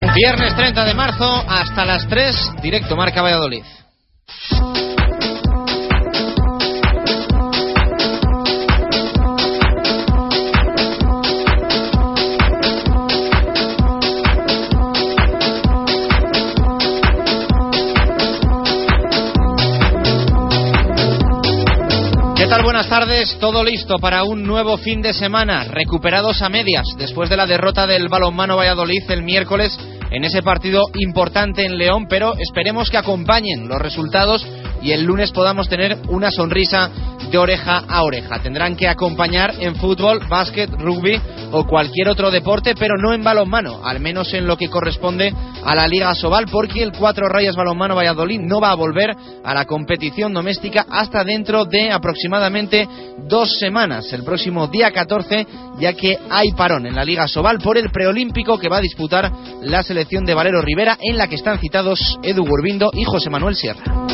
Viernes 30 de marzo hasta las 3, directo Marca Valladolid. Buenas tardes. Todo listo para un nuevo fin de semana. Recuperados a medias después de la derrota del balonmano Valladolid el miércoles en ese partido importante en León, pero esperemos que acompañen los resultados y el lunes podamos tener una sonrisa de oreja a oreja. Tendrán que acompañar en fútbol, básquet, rugby o cualquier otro deporte, pero no en balonmano, al menos en lo que corresponde a la Liga Sobal, porque el Cuatro Rayas Balonmano Valladolid no va a volver a la competición doméstica hasta dentro de aproximadamente dos semanas, el próximo día 14, ya que hay parón en la Liga Sobal por el preolímpico que va a disputar la selección de Valero Rivera, en la que están citados Edu Gurbindo y José Manuel Sierra.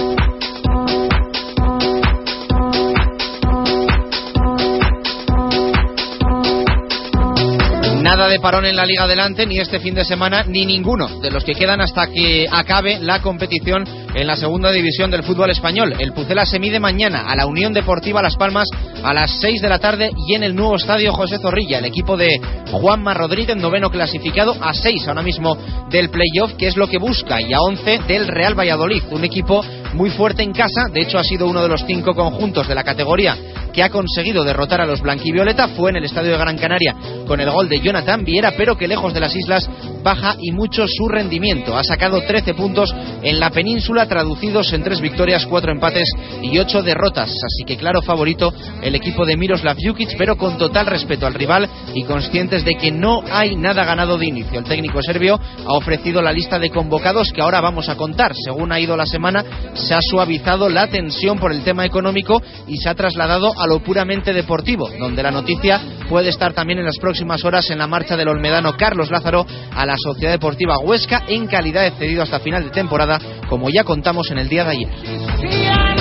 Nada de parón en la Liga Adelante, ni este fin de semana, ni ninguno de los que quedan hasta que acabe la competición en la segunda división del fútbol español. El Pucela se mide mañana a la Unión Deportiva Las Palmas a las 6 de la tarde y en el nuevo estadio José Zorrilla, el equipo de Juanma Rodríguez, noveno clasificado, a 6 ahora mismo del playoff, que es lo que busca, y a 11 del Real Valladolid, un equipo muy fuerte en casa, de hecho ha sido uno de los cinco conjuntos de la categoría que ha conseguido derrotar a los blanquivioleta, fue en el estadio de Gran Canaria con el gol de Jonathan Viera, pero que lejos de las islas baja y mucho su rendimiento. Ha sacado 13 puntos en la península, traducidos en tres victorias, cuatro empates y ocho derrotas. Así que claro favorito el equipo de Miroslav Jukic, pero con total respeto al rival y conscientes de que no hay nada ganado de inicio. El técnico serbio ha ofrecido la lista de convocados que ahora vamos a contar. Según ha ido la semana, se ha suavizado la tensión por el tema económico y se ha trasladado a lo puramente deportivo, donde la noticia puede estar también en las próximas horas en la marcha del olmedano Carlos Lázaro a la Sociedad Deportiva Huesca en calidad de cedido hasta final de temporada, como ya contamos en el día de ayer.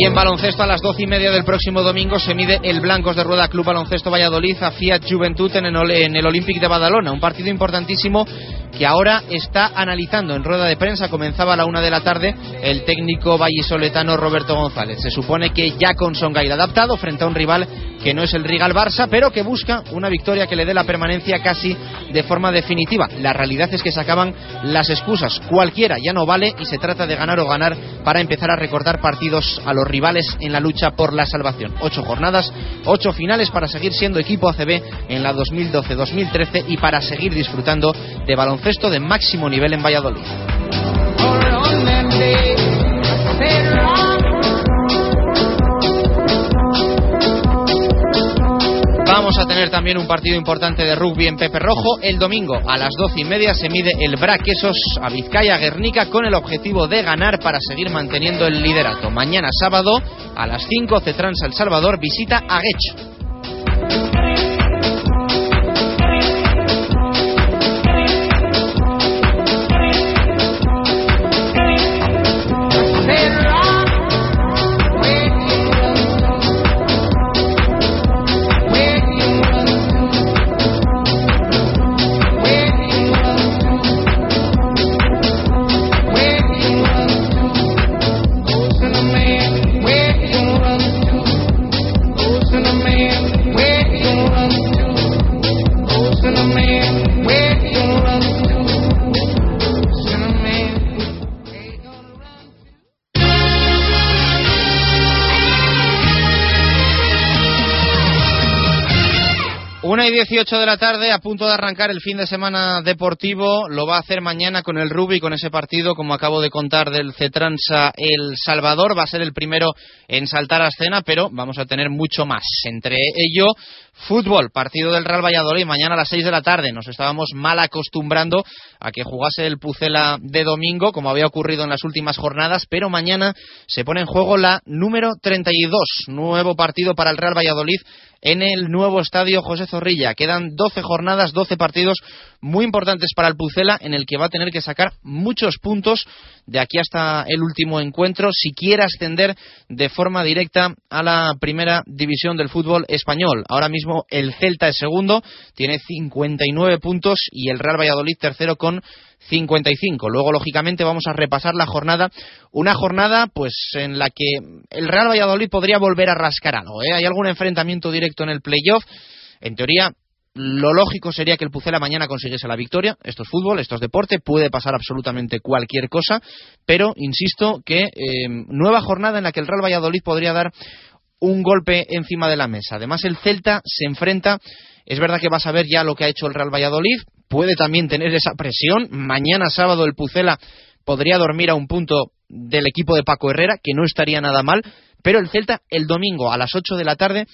Y en baloncesto a las doce y media del próximo domingo se mide el Blancos de Rueda Club Baloncesto Valladolid a Fiat Juventud en el, Olympic de Badalona. Un partido importantísimo que ahora está analizando en rueda de prensa. Comenzaba a la una de la tarde el técnico vallisoletano Roberto González. Se supone que ya con Songail adaptado frente a un rival que no es el Rigal Barça, pero que busca una victoria que le dé la permanencia casi de forma definitiva. La realidad es que se acaban las excusas. Cualquiera ya no vale y se trata de ganar o ganar para empezar a recortar partidos a los rivales en la lucha por la salvación. Ocho jornadas, ocho finales para seguir siendo equipo ACB en la 2012-2013 y para seguir disfrutando de baloncesto de máximo nivel en Valladolid. Vamos a tener también un partido importante de rugby en Pepe Rojo. El domingo a las doce y media se mide el Braquesos a Vizcaya Guernica con el objetivo de ganar para seguir manteniendo el liderato. Mañana sábado a las 5 Cetrans El Salvador visita a Guech. 18 de la tarde, a punto de arrancar el fin de semana deportivo. Lo va a hacer mañana con el Rugby, con ese partido, como acabo de contar, del Cetransa El Salvador. Va a ser el primero en saltar a escena, pero vamos a tener mucho más. Entre ello, fútbol, partido del Real Valladolid, mañana a las 6 de la tarde. Nos estábamos mal acostumbrando a que jugase el Pucela de domingo, como había ocurrido en las últimas jornadas, pero mañana se pone en juego la número 32. Nuevo partido para el Real Valladolid en el nuevo estadio José Zorrilla. Quedan 12 jornadas, 12 partidos muy importantes para el Pucela, en el que va a tener que sacar muchos puntos de aquí hasta el último encuentro si quiere ascender de forma directa a la primera división del fútbol español. Ahora mismo el Celta es segundo, tiene 59 puntos y el Real Valladolid tercero con 55. Luego, lógicamente, vamos a repasar la jornada. Una jornada, pues, en la que el Real Valladolid podría volver a rascar algo. ¿eh? Hay algún enfrentamiento directo en el playoff. En teoría, lo lógico sería que el Pucela mañana consiguiese la victoria. Esto es fútbol, esto es deporte, puede pasar absolutamente cualquier cosa, pero insisto que eh, nueva jornada en la que el Real Valladolid podría dar un golpe encima de la mesa. Además, el Celta se enfrenta. Es verdad que vas a ver ya lo que ha hecho el Real Valladolid, puede también tener esa presión. Mañana sábado el Pucela podría dormir a un punto del equipo de Paco Herrera, que no estaría nada mal, pero el Celta el domingo a las 8 de la tarde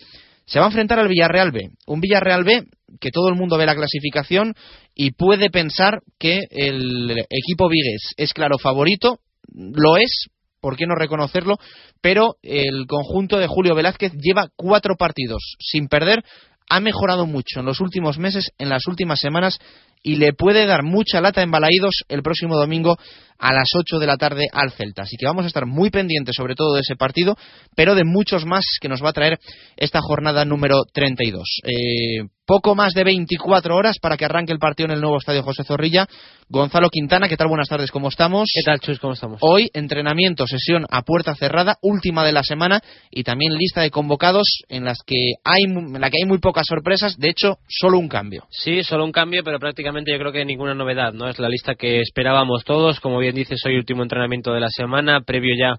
se va a enfrentar al Villarreal B. Un Villarreal B que todo el mundo ve la clasificación y puede pensar que el equipo Vigues es claro favorito, lo es, ¿por qué no reconocerlo? Pero el conjunto de Julio Velázquez lleva cuatro partidos sin perder, ha mejorado mucho en los últimos meses, en las últimas semanas y le puede dar mucha lata en Balaídos el próximo domingo a las 8 de la tarde al Celta. Así que vamos a estar muy pendientes sobre todo de ese partido, pero de muchos más que nos va a traer esta jornada número 32. Eh, poco más de 24 horas para que arranque el partido en el nuevo estadio José Zorrilla. Gonzalo Quintana, ¿qué tal? Buenas tardes, ¿cómo estamos? ¿Qué tal, Chus? ¿Cómo estamos? Hoy, entrenamiento, sesión a puerta cerrada, última de la semana y también lista de convocados en, las que hay, en la que hay muy pocas sorpresas, de hecho, solo un cambio. Sí, solo un cambio, pero prácticamente yo creo que ninguna novedad, ¿no? Es la lista que esperábamos todos, como bien dices, hoy último entrenamiento de la semana, previo ya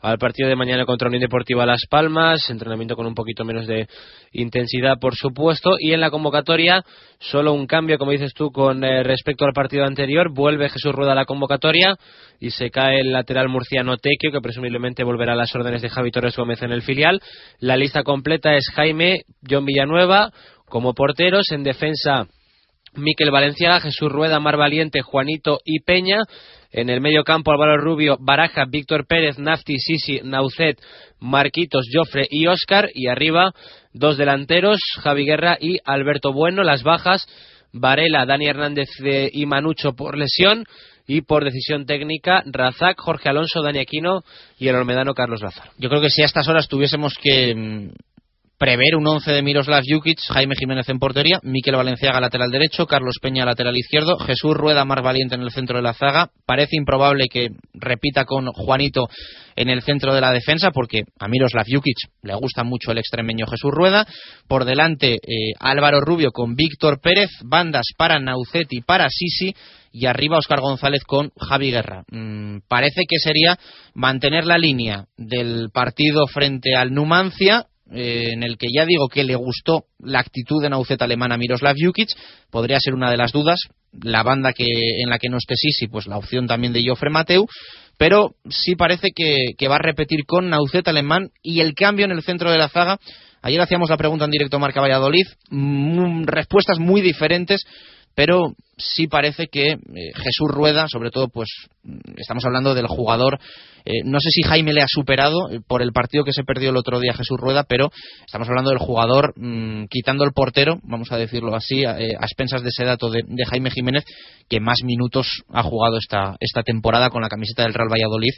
al partido de mañana contra Unión Deportiva Las Palmas, entrenamiento con un poquito menos de intensidad, por supuesto, y en la convocatoria solo un cambio, como dices tú, con eh, respecto al partido anterior, vuelve Jesús Rueda a la convocatoria y se cae el lateral murciano Tequio, que presumiblemente volverá a las órdenes de Javi Torres Gómez en el filial. La lista completa es Jaime, John Villanueva como porteros, en defensa Miquel Valenciaga, Jesús Rueda, Mar Valiente, Juanito y Peña. En el medio campo, Álvaro Rubio, Baraja, Víctor Pérez, Nafti, Sisi, Naucet, Marquitos, Jofre y Óscar. Y arriba, dos delanteros, Javi Guerra y Alberto Bueno. Las bajas, Varela, Dani Hernández y Manucho por lesión. Y por decisión técnica, Razak, Jorge Alonso, Dani Aquino y el olmedano Carlos Lázaro. Yo creo que si a estas horas tuviésemos que mm, prever un once de Miroslav Jukic, Jaime Jiménez en portería, Miquel Valenciaga lateral derecho, Carlos Peña lateral izquierdo, Jesús Rueda Mar Valiente en el centro de la zaga. Parece improbable que repita con Juanito en el centro de la defensa porque a Miroslav Jukic le gusta mucho el extremeño Jesús Rueda. Por delante eh, Álvaro Rubio con Víctor Pérez, bandas para Naucet y para Sisi y arriba Oscar González con Javi Guerra. Mm, parece que sería mantener la línea del partido frente al Numancia eh, en el que ya digo que le gustó la actitud de Naucet alemana a Miroslav Jukic, podría ser una de las dudas. La banda que, en la que no esté Sisi, pues la opción también de Joffre Mateu, pero sí parece que, va a repetir con Naucet alemán y el cambio en el centro de la zaga. Ayer hacíamos la pregunta en directo Marca Valladolid, mm, respuestas muy diferentes pero sí parece que eh, Jesús Rueda, sobre todo, pues estamos hablando del jugador. Eh, no sé si Jaime le ha superado eh, por el partido que se perdió el otro día Jesús Rueda, pero estamos hablando del jugador mm, quitando el portero, vamos a decirlo así, a, expensas de ese dato de, Jaime Jiménez, que más minutos ha jugado esta, esta temporada con la camiseta del Real Valladolid.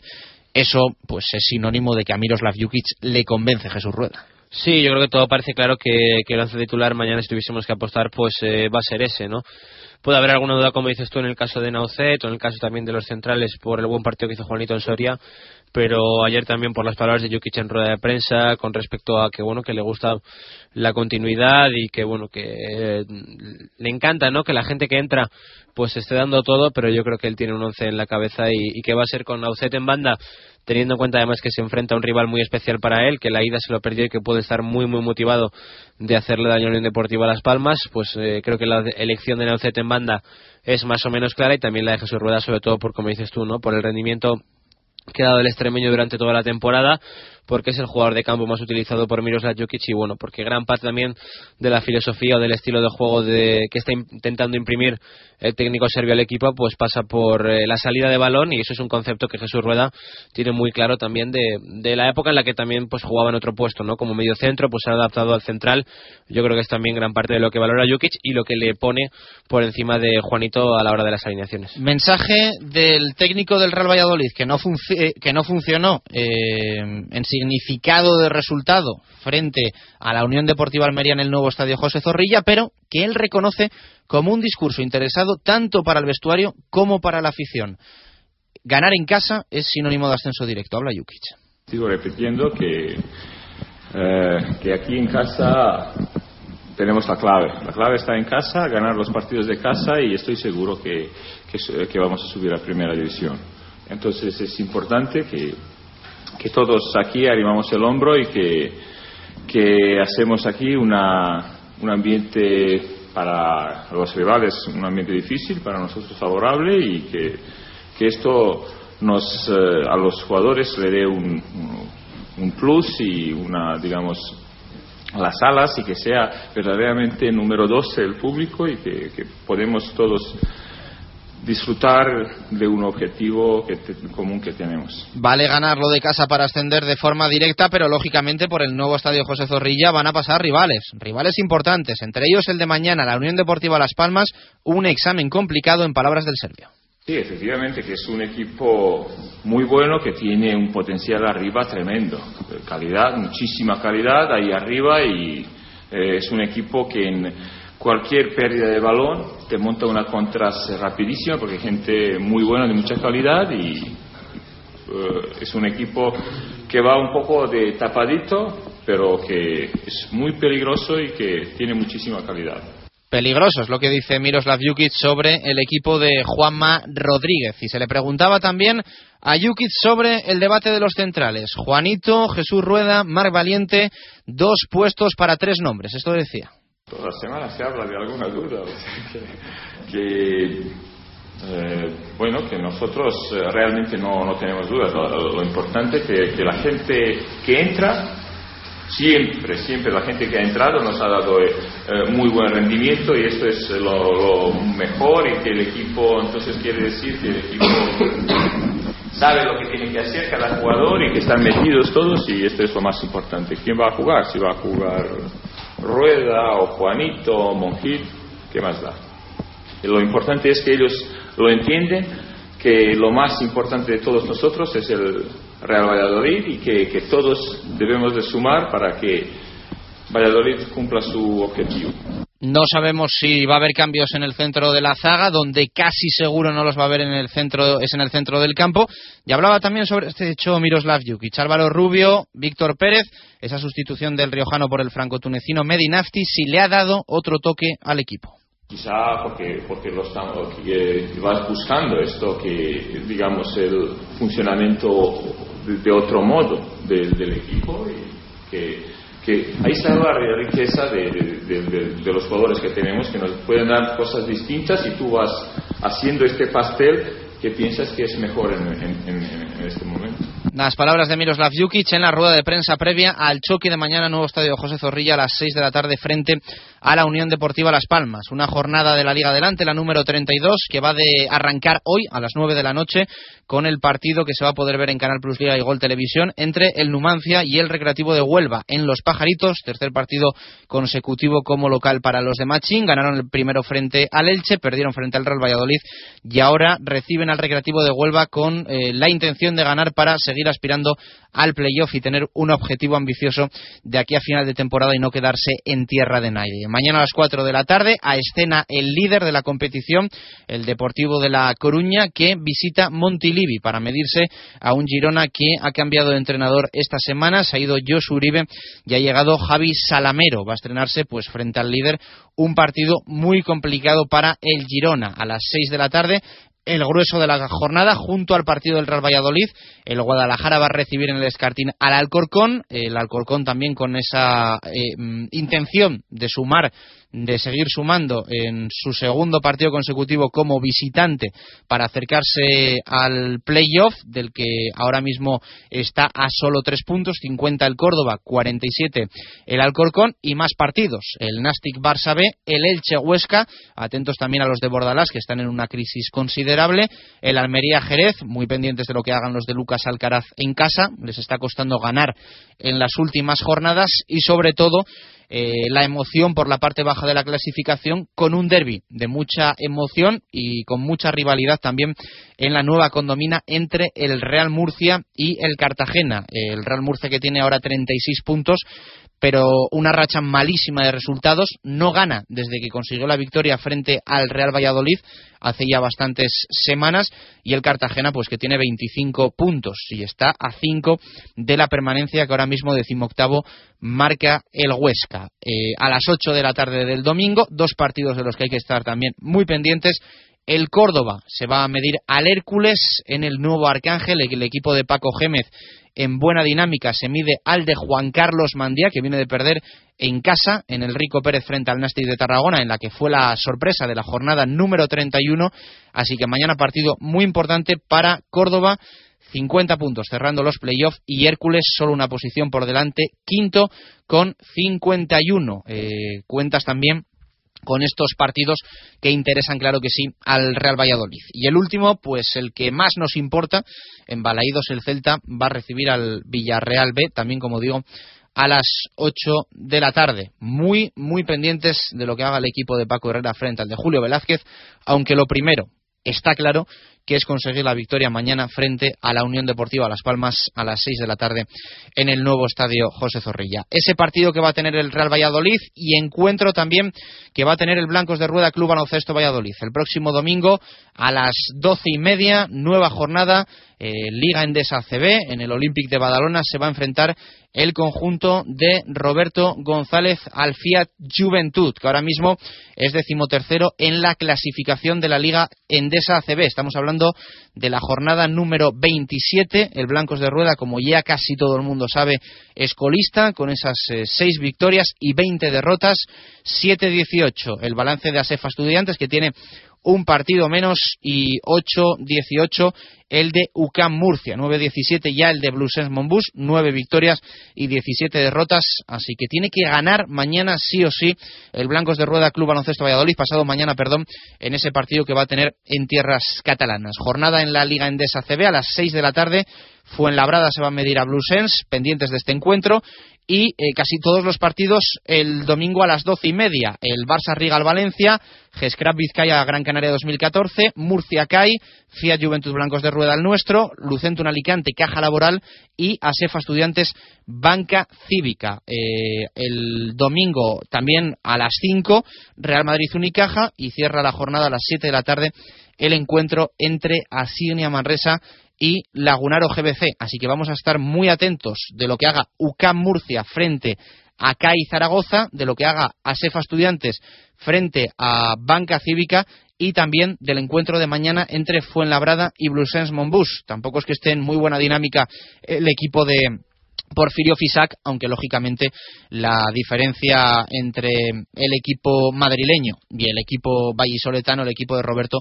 Eso, pues, es sinónimo de que a Miroslav Jukic le convence Jesús Rueda. Sí, yo creo que todo parece claro que, que el lance titular mañana si tuviésemos que apostar pues eh, va a ser ese, ¿no? Puede haber alguna duda, como dices tú, en el caso de Naucet o en el caso también de los centrales por el buen partido que hizo Juanito en Soria, pero ayer también por las palabras de Jukic en rueda de prensa con respecto a que bueno que le gusta la continuidad y que bueno que eh, le encanta no que la gente que entra pues esté dando todo pero yo creo que él tiene un once en la cabeza y, que va a ser con Aucet en banda teniendo en cuenta además que se enfrenta a un rival muy especial para él, que la ida se lo perdió y que puede estar muy muy motivado de hacerle daño a Unión Deportiva a Las Palmas, pues eh, creo que la elección de Naucet en banda es más o menos clara y también la de Jesús Rueda, sobre todo por, como dices tú, ¿no? por el rendimiento que ha dado el extremeño durante toda la temporada porque es el jugador de campo más utilizado por Miroslav Jokic y bueno, porque gran parte también de la filosofía o del estilo de juego de, que está intentando imprimir el técnico serbio al equipo, pues pasa por eh, la salida de balón y eso es un concepto que Jesús Rueda tiene muy claro también de, la época en la que también pues jugaba en otro puesto, ¿no? Como medio centro, pues se ha adaptado al central. Yo creo que es también gran parte de lo que valora Jokic y lo que le pone por encima de Juanito a la hora de las alineaciones. Mensaje del técnico del Real Valladolid que no, que no funcionó eh, en significado de resultado frente a la Unión Deportiva Almería en el nuevo estadio José Zorrilla, pero que él reconoce como un discurso interesado tanto para el vestuario como para la afición. Ganar en casa es sinónimo de ascenso directo. Habla Jukic. Sigo repitiendo que, eh, que aquí en casa tenemos la clave. La clave está en casa, ganar los partidos de casa y estoy seguro que, que, que vamos a subir a primera división. Entonces es importante que, que todos aquí animamos el hombro y que, que hacemos aquí una, un ambiente para los rivales, un ambiente difícil, para nosotros favorable y que, que esto nos, eh, a los jugadores le dé un, un plus y una, digamos, las alas y que sea verdaderamente número 12 el público y que, que podemos todos disfrutar de un objetivo que te, común que tenemos. Vale ganarlo de casa para ascender de forma directa, pero lógicamente por el nuevo estadio José Zorrilla van a pasar rivales, rivales importantes, entre ellos el de mañana, la Unión Deportiva Las Palmas, un examen complicado en palabras del serbio. Sí, efectivamente, que es un equipo muy bueno que tiene un potencial arriba tremendo. Calidad, muchísima calidad ahí arriba y eh, es un equipo que en cualquier pérdida de balón te monta una contras rapidísima porque hay gente muy buena de mucha calidad y uh, es un equipo que va un poco de tapadito pero que es muy peligroso y que tiene muchísima calidad. Peligroso es lo que dice Miroslav Jukic sobre el equipo de Juanma Rodríguez. Y se le preguntaba también a Jukic sobre el debate de los centrales. Juanito, Jesús Rueda, Marc Valiente, dos puestos para tres nombres. Esto decía. La semana se habla de alguna duda. O sea, que, que eh, bueno, que nosotros eh, realmente no, no tenemos dudas. Lo, importante es que, la gente que entra, siempre, siempre la gente que ha entrado nos ha dado eh, muy buen rendimiento y esto es lo, mejor y que el equipo, entonces quiere decir que el equipo sabe lo que tiene que hacer cada jugador y que están metidos todos y esto es lo más importante. ¿Quién va a jugar? Si va a jugar Rueda o Juanito o Monjit, ¿qué más da? Lo importante es que ellos lo entienden, que lo más importante de todos nosotros es el Real Valladolid y que, que todos debemos de sumar para que Valladolid cumpla su objetivo. No sabemos si va a haber cambios en el centro de la zaga, donde casi seguro no los va a haber en el centro, es en el centro del campo. Y hablaba también sobre este hecho Miroslav Jukic, Álvaro Rubio, Víctor Pérez, esa sustitución del riojano por el franco-tunecino Medinafti, si le ha dado otro toque al equipo. Quizá porque, porque lo estamos, que vas buscando esto, que digamos el funcionamiento de, de otro modo del, del equipo y que que ahí está la riqueza de, los jugadores que tenemos, que nos pueden dar cosas distintas y tú vas haciendo este pastel que piensas que es mejor en, en, en este momento. Las palabras de Miroslav Jukic en la rueda de prensa previa al choque de mañana nuevo estadio José Zorrilla a las 6 de la tarde frente a la Unión Deportiva Las Palmas. Una jornada de la Liga Adelante, la número 32, que va de arrancar hoy a las 9 de la noche con el partido que se va a poder ver en Canal Plus Liga y Gol Televisión entre el Numancia y el Recreativo de Huelva en Los Pajaritos, tercer partido consecutivo como local para los de Machín. Ganaron el primero frente al Elche, perdieron frente al Real Valladolid y ahora reciben al Recreativo de Huelva con eh, la intención de ganar para seguir aspirando al playoff y tener un objetivo ambicioso de aquí a final de temporada y no quedarse en tierra de nadie. Mañana a las 4 de la tarde a escena el líder de la competición, el Deportivo de La Coruña, que visita Montilivi para medirse a un Girona que ha cambiado de entrenador esta semana. Se ha ido Josu Uribe y ha llegado Javi Salamero. Va a estrenarse pues frente al líder un partido muy complicado para el Girona a las 6 de la tarde el grueso de la jornada junto al partido del Real Valladolid. El Guadalajara va a recibir en el Escartín al Alcorcón. El Alcorcón también con esa eh, mm, intención de sumar de seguir sumando en su segundo partido consecutivo como visitante para acercarse al playoff, del que ahora mismo está a solo tres puntos, 50 el Córdoba, 47 el Alcorcón y más partidos, el Nastic Barça B, el Elche Huesca, atentos también a los de Bordalás que están en una crisis considerable, el Almería Jerez, muy pendientes de lo que hagan los de Lucas Alcaraz en casa, les está costando ganar en las últimas jornadas y sobre todo eh, la emoción por la parte baja de la clasificación con un derby de mucha emoción y con mucha rivalidad también en la nueva condomina entre el Real Murcia y el Cartagena. El Real Murcia que tiene ahora 36 puntos pero una racha malísima de resultados. No gana desde que consiguió la victoria frente al Real Valladolid hace ya bastantes semanas y el Cartagena pues que tiene 25 puntos y está a 5 de la permanencia que ahora mismo decimoctavo marca el Huesca. Eh, a las 8 de la tarde del domingo, dos partidos de los que hay que estar también muy pendientes. El Córdoba se va a medir al Hércules en el nuevo Arcángel, el equipo de Paco Gémez en buena dinámica se mide al de Juan Carlos Mandía, que viene de perder en casa en el Rico Pérez frente al Nastic de Tarragona, en la que fue la sorpresa de la jornada número 31. Así que mañana partido muy importante para Córdoba. 50 puntos cerrando los playoffs y Hércules solo una posición por delante, quinto con 51. Eh, cuentas también con estos partidos que interesan, claro que sí, al Real Valladolid. Y el último, pues el que más nos importa, en Balaídos el Celta va a recibir al Villarreal B, también como digo, a las 8 de la tarde. Muy, muy pendientes de lo que haga el equipo de Paco Herrera frente al de Julio Velázquez, aunque lo primero, está claro que es conseguir la victoria mañana frente a la Unión Deportiva Las Palmas a las 6 de la tarde en el nuevo estadio José Zorrilla. Ese partido que va a tener el Real Valladolid y encuentro también que va a tener el Blancos de Rueda Club Baloncesto Valladolid. El próximo domingo a las doce y media, nueva jornada, eh, Liga Endesa CB, en el Olympic de Badalona se va a enfrentar el conjunto de Roberto González al Fiat Juventud, que ahora mismo es decimotercero en la clasificación de la Liga Endesa ACB. Estamos hablando de la jornada número 27. El Blancos de Rueda, como ya casi todo el mundo sabe, es colista con esas eh, seis victorias y 20 derrotas. 7-18 el balance de Asefa Estudiantes, que tiene un partido menos y 8-18 el de UCAM Murcia, 9-17 ya el de Bluesens Monbus, 9 victorias y 17 derrotas, así que tiene que ganar mañana sí o sí el Blancos de Rueda Club Baloncesto Valladolid, pasado mañana, perdón, en ese partido que va a tener en tierras catalanas. Jornada en la Liga Endesa CB a las 6 de la tarde, Fuenlabrada se va a medir a Bluesens, pendientes de este encuentro, y eh, casi todos los partidos el domingo a las doce y media. El Barça Rigal Valencia, Gescrap Vizcaya Gran Canaria 2014, Murcia CAI, Fiat Juventud Blancos de Rueda el Nuestro, Lucentum Alicante Caja Laboral y Asefa Estudiantes Banca Cívica. Eh, el domingo también a las 5 Real Madrid Unicaja y cierra la jornada a las 7 de la tarde el encuentro entre Asignia Manresa y Lagunaro GBC. Así que vamos a estar muy atentos de lo que haga UCAM Murcia frente a CAI Zaragoza, de lo que haga ASEFA Estudiantes frente a Banca Cívica y también del encuentro de mañana entre Fuenlabrada y Blusens Monbus. Tampoco es que esté en muy buena dinámica el equipo de, Porfirio Fisac, aunque lógicamente la diferencia entre el equipo madrileño y el equipo vallisoletano, el equipo de Roberto,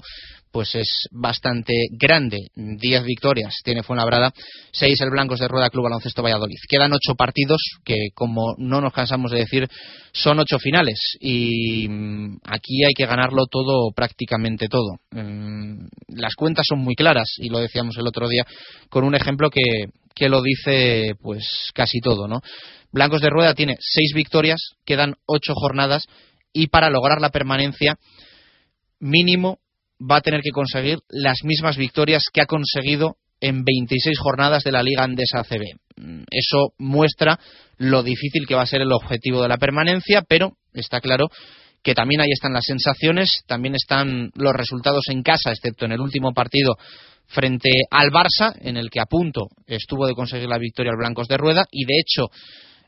pues es bastante grande. Diez victorias tiene Fuenlabrada, seis el Blancos de Rueda Club Baloncesto Valladolid. Quedan ocho partidos que, como no nos cansamos de decir, son ocho finales y mm, aquí hay que ganarlo todo, prácticamente todo. Mm, las cuentas son muy claras y lo decíamos el otro día con un ejemplo que, que lo dice pues casi todo, ¿no? Blancos de Rueda tiene seis victorias, quedan ocho jornadas y para lograr la permanencia mínimo va a tener que conseguir las mismas victorias que ha conseguido en 26 jornadas de la Liga Andesa CB. Mm, eso muestra lo difícil que va a ser el objetivo de la permanencia, pero está claro que también ahí están las sensaciones, también están los resultados en casa, excepto en el último partido frente al Barça, en el que a punto estuvo de conseguir la victoria al Blancos de Rueda, y de hecho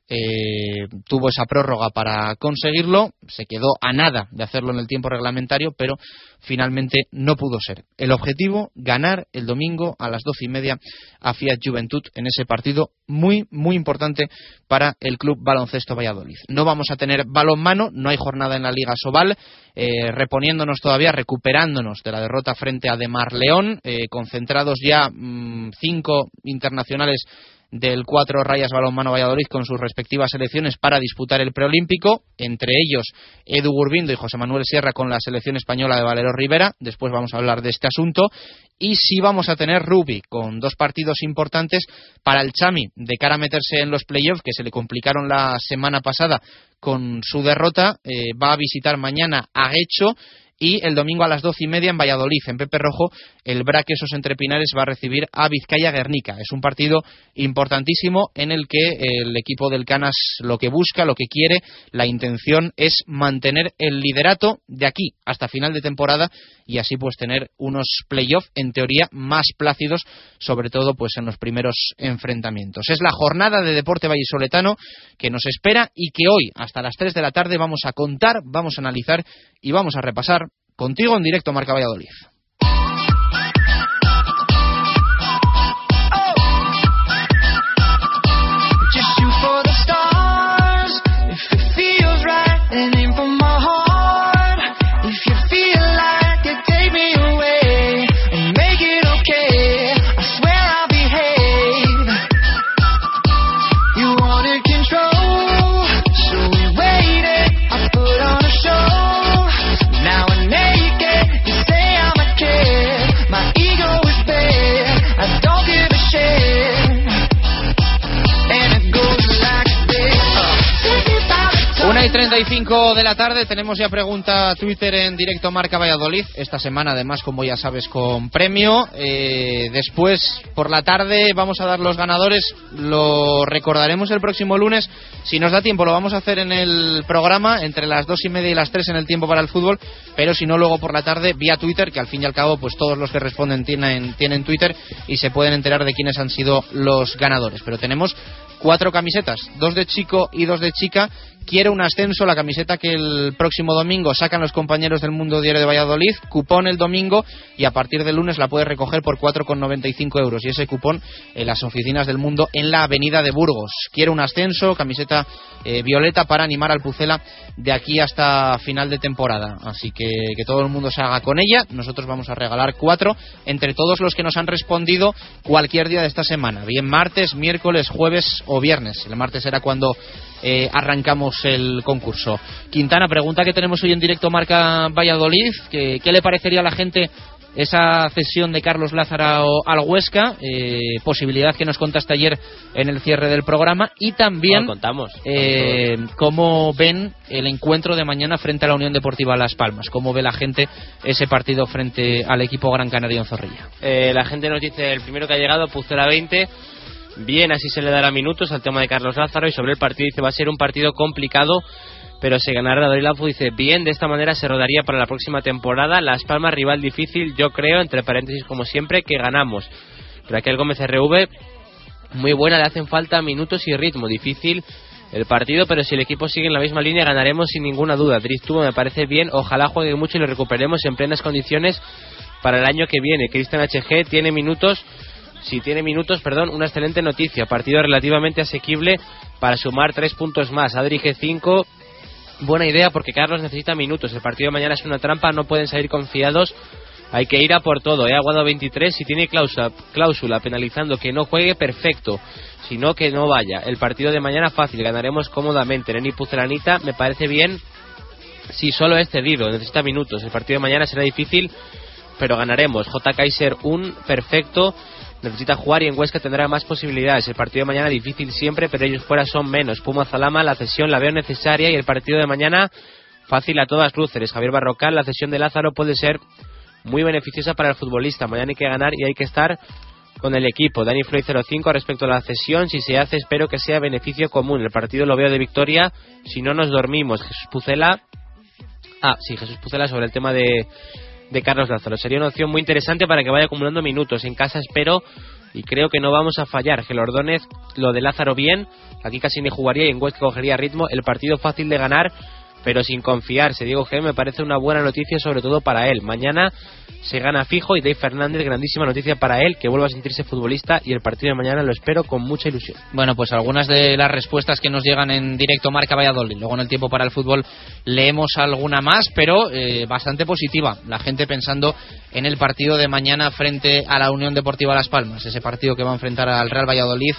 eh, tuvo esa prórroga para conseguirlo, se quedó a nada de hacerlo en el tiempo reglamentario, pero finalmente no pudo ser. El objetivo, ganar el domingo a las doce y media a Fiat Juventud en ese partido muy, muy importante para el Club Baloncesto Valladolid. No vamos a tener balón mano, no hay jornada en la Liga Sobal, eh, reponiéndonos todavía, recuperándonos de la derrota frente a Demar León, eh, concentrados ya mm, cinco internacionales del cuatro Rayas Balonmano Valladolid con sus respectivas selecciones para disputar el preolímpico, entre ellos Edu Gurbindo y José Manuel Sierra con la selección española de Valero Rivera, después vamos a hablar de este asunto, y sí vamos a tener Ruby con dos partidos importantes para el Chami de cara a meterse en los playoffs que se le complicaron la semana pasada con su derrota, eh, va a visitar mañana a Guecho y el domingo a las doce y media en Valladolid, en Pepe Rojo, el Braquesos Entre Pinares va a recibir a Vizcaya Guernica. Es un partido importantísimo en el que el equipo del Canas lo que busca, lo que quiere, la intención es mantener el liderato de aquí hasta final de temporada y así pues tener unos playoffs en teoría más plácidos, sobre todo pues en los primeros enfrentamientos. Es la jornada de deporte vallisoletano que nos espera y que hoy hasta las 3 de la tarde vamos a contar, vamos a analizar y vamos a repasar contigo en directo Marca Valladolid. 35 de la tarde tenemos ya pregunta Twitter en directo Marca Valladolid. Esta semana, además, como ya sabes, con premio. Eh, después, por la tarde, vamos a dar los ganadores. Lo recordaremos el próximo lunes. Si nos da tiempo, lo vamos a hacer en el programa entre las dos y media y las tres en el tiempo para el fútbol. Pero si no, luego por la tarde, vía Twitter, que al fin y al cabo, pues todos los que responden tienen, tienen Twitter y se pueden enterar de quiénes han sido los ganadores. Pero tenemos cuatro camisetas, dos de chico y dos de chica. Quiere un ascenso, la camiseta que el próximo domingo sacan los compañeros del Mundo Diario de Valladolid, cupón el domingo y a partir del lunes la puede recoger por 4,95 euros. Y ese cupón en las oficinas del Mundo en la Avenida de Burgos. Quiere un ascenso, camiseta eh, violeta para animar al Pucela de aquí hasta final de temporada. Así que que todo el mundo se haga con ella. Nosotros vamos a regalar cuatro entre todos los que nos han respondido cualquier día de esta semana, bien martes, miércoles, jueves o viernes. El martes era cuando eh, arrancamos el concurso. Quintana, pregunta que tenemos hoy en directo Marca Valladolid, que, ¿qué le parecería a la gente esa cesión de Carlos Lázaro al Huesca, eh, posibilidad que nos contaste ayer en el cierre del programa, y también contamos, eh, cómo ven el encuentro de mañana frente a la Unión Deportiva Las Palmas, cómo ve la gente ese partido frente al equipo Gran Canario en Zorrilla. la gente nos dice, el primero que ha llegado, la 20, bien, así se le dará minutos al tema de Carlos Lázaro y sobre el partido dice va a ser un partido complicado pero se ganará Dorilafu dice bien de esta manera se rodaría para la próxima temporada. Las Palmas rival difícil yo creo entre paréntesis como siempre que ganamos Raquel Gómez RV muy buena le hacen falta minutos y ritmo. Difícil el partido pero si el equipo sigue en la misma línea ganaremos sin ninguna duda Tuvo me parece bien ojalá juegue mucho y lo recuperemos en plenas condiciones para el año que viene. Cristian HG tiene minutos si tiene minutos, perdón, una excelente noticia. Partido relativamente asequible para sumar tres puntos más. Adri G5, buena idea porque Carlos necesita minutos. El partido de mañana es una trampa, no pueden salir confiados. Hay que ir a por todo. He aguado 23. Si tiene cláusula, cláusula penalizando que no juegue, perfecto. Si no, que no vaya. El partido de mañana fácil. Ganaremos cómodamente. Neni Pucelanita me parece bien si solo es cedido. Necesita minutos. El partido de mañana será difícil, pero ganaremos. J. Kaiser, un perfecto necesita jugar y en Huesca tendrá más posibilidades. El partido de mañana difícil siempre, pero ellos fuera son menos. Puma Zalama, la cesión la veo necesaria y el partido de mañana fácil a todas luces. Javier Barrocal, la cesión de Lázaro puede ser muy beneficiosa para el futbolista. Mañana hay que ganar y hay que estar con el equipo. Dani Floyd 05 respecto a la cesión, si se hace espero que sea beneficio común. El partido lo veo de victoria, si no nos dormimos. Jesús Pucela. Ah, sí, Jesús Pucela sobre el tema de, de Carlos Lázaro. Sería una opción muy interesante para que vaya acumulando minutos. En casa espero y creo que no vamos a fallar. Que Ordóñez, lo de Lázaro bien, aquí casi ni jugaría y en West cogería ritmo. El partido fácil de ganar pero sin confiarse. Diego G me parece una buena noticia, sobre todo para él. Mañana se gana fijo y Dave Fernández, grandísima noticia para él, que vuelva a sentirse futbolista y el partido de mañana lo espero con mucha ilusión. Bueno, pues algunas de las respuestas que nos llegan en directo Marca Valladolid. Luego en el tiempo para el fútbol leemos alguna más, pero eh, bastante positiva. La gente pensando en el partido de mañana frente a la Unión Deportiva Las Palmas, ese partido que va a enfrentar al Real Valladolid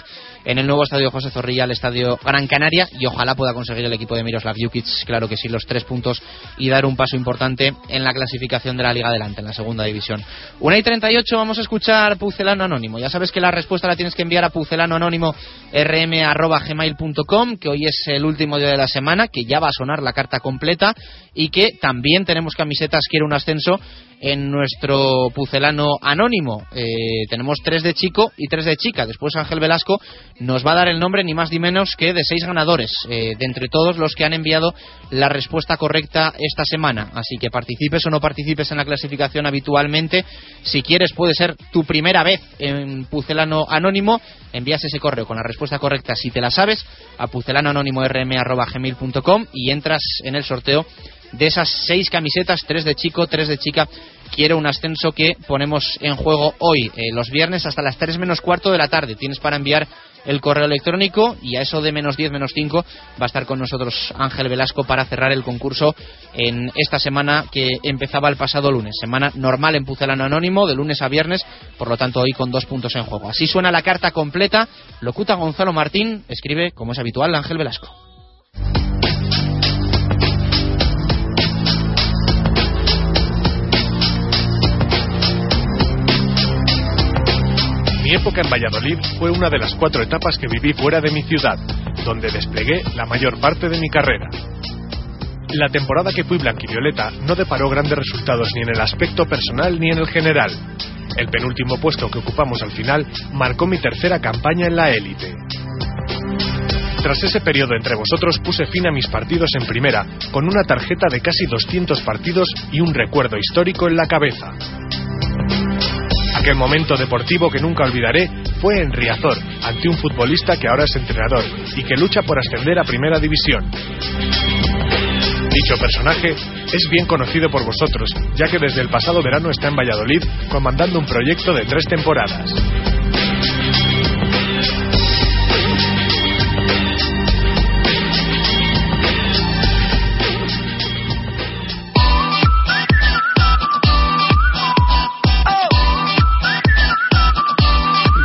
en el nuevo estadio José Zorrilla, el estadio Gran Canaria, y ojalá pueda conseguir el equipo de Miroslav Jukic, claro que sí, los tres puntos y dar un paso importante en la clasificación de la Liga Adelante, en la segunda división. Una y 38, vamos a escuchar Pucelano Anónimo. Ya sabes que la respuesta la tienes que enviar a pucelano anónimo rm.gmail.com, que hoy es el último día de la semana, que ya va a sonar la carta completa y que también tenemos camisetas Quiero un ascenso en nuestro pucelano anónimo. Eh, tenemos tres de chico y tres de chica. Después Ángel Velasco nos va a dar el nombre ni más ni menos que de seis ganadores eh, de entre todos los que han enviado la respuesta correcta esta semana. Así que participes o no participes en la clasificación habitualmente. Si quieres puede ser tu primera vez en pucelano anónimo. Envías ese correo con la respuesta correcta si te la sabes a pucelanoanónimo.rm.gmail.com y entras en el sorteo de esas seis camisetas, tres de chico, tres de chica. Quiero un ascenso que ponemos en juego hoy, eh, los viernes hasta las tres menos cuarto de la tarde. Tienes para enviar el correo electrónico y a eso de menos 10, menos 5 va a estar con nosotros Ángel Velasco para cerrar el concurso en esta semana que empezaba el pasado lunes. Semana normal en Pucelano Anónimo, de lunes a viernes, por lo tanto hoy con dos puntos en juego. Así suena la carta completa. Locuta Gonzalo Martín, escribe, como es habitual, Ángel Velasco. Mi época en Valladolid fue una de las cuatro etapas que viví fuera de mi ciudad, donde desplegué la mayor parte de mi carrera. La temporada que fui blanquivioleta no deparó grandes resultados ni en el aspecto personal ni en el general. El penúltimo puesto que ocupamos al final marcó mi tercera campaña en la élite. Tras ese periodo entre vosotros puse fin a mis partidos en primera, con una tarjeta de casi 200 partidos y un recuerdo histórico en la cabeza. Aquel momento deportivo que nunca olvidaré fue en Riazor, ante un futbolista que ahora es entrenador y que lucha por ascender a Primera División. Dicho personaje es bien conocido por vosotros, ya que desde el pasado verano está en Valladolid comandando un proyecto de tres temporadas.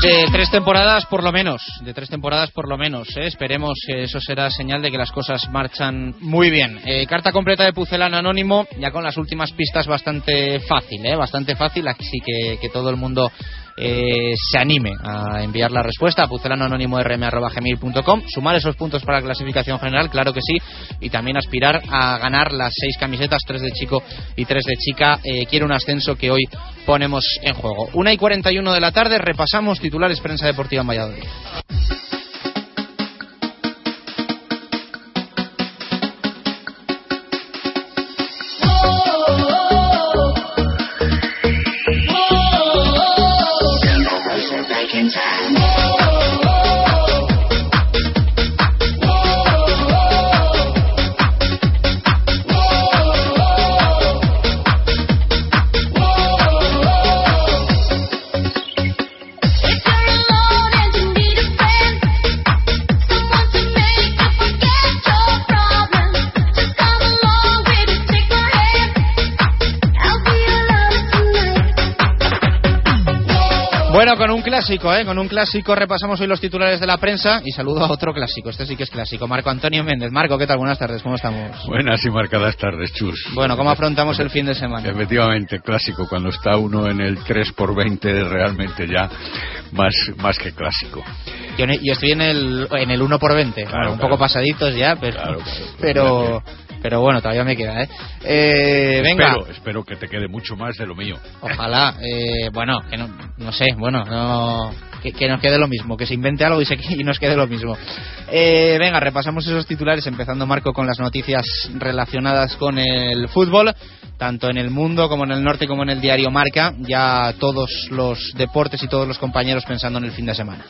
De tres temporadas por lo menos, de tres temporadas por lo menos. ¿eh? Esperemos que eso será señal de que las cosas marchan muy bien. Eh, carta completa de Pucelano Anónimo, ya con las últimas pistas bastante fácil, ¿eh? bastante fácil, así que, que todo el mundo eh, se anime a enviar la respuesta a pucelanoanónimo.rm.gmail.com, sumar esos puntos para la clasificación general, claro que sí, y también aspirar a ganar las seis camisetas, tres de chico y tres de chica. Eh, quiero un ascenso que hoy ponemos en juego. Una y 41 de la tarde, repasamos titulares prensa deportiva en Valladolid. Clásico, ¿eh? Con un clásico repasamos hoy los titulares de la prensa y saludo a otro clásico. Este sí que es clásico. Marco Antonio Méndez. Marco, ¿qué tal? Buenas tardes. ¿Cómo estamos? Buenas y marcadas tardes, Chus. Bueno, ¿cómo afrontamos el fin de semana? Efectivamente, clásico. Cuando está uno en el 3 por 20 realmente ya más, más que clásico. Yo, yo estoy en el, en el 1 por 20. Claro, un claro. poco pasaditos ya, pero... Claro, claro. pero Pero bueno, todavía me queda, ¿eh? eh venga. Espero, espero que te quede mucho más de lo mío. Ojalá. Eh, bueno, que no, no sé, bueno, no que, nos quede lo mismo, que se invente algo y, se, y nos quede lo mismo. Eh, venga, repasamos esos titulares, empezando Marco con las noticias relacionadas con el fútbol, tanto en el mundo como en el norte como en el diario Marca, ya todos los deportes y todos los compañeros pensando en el fin de semana.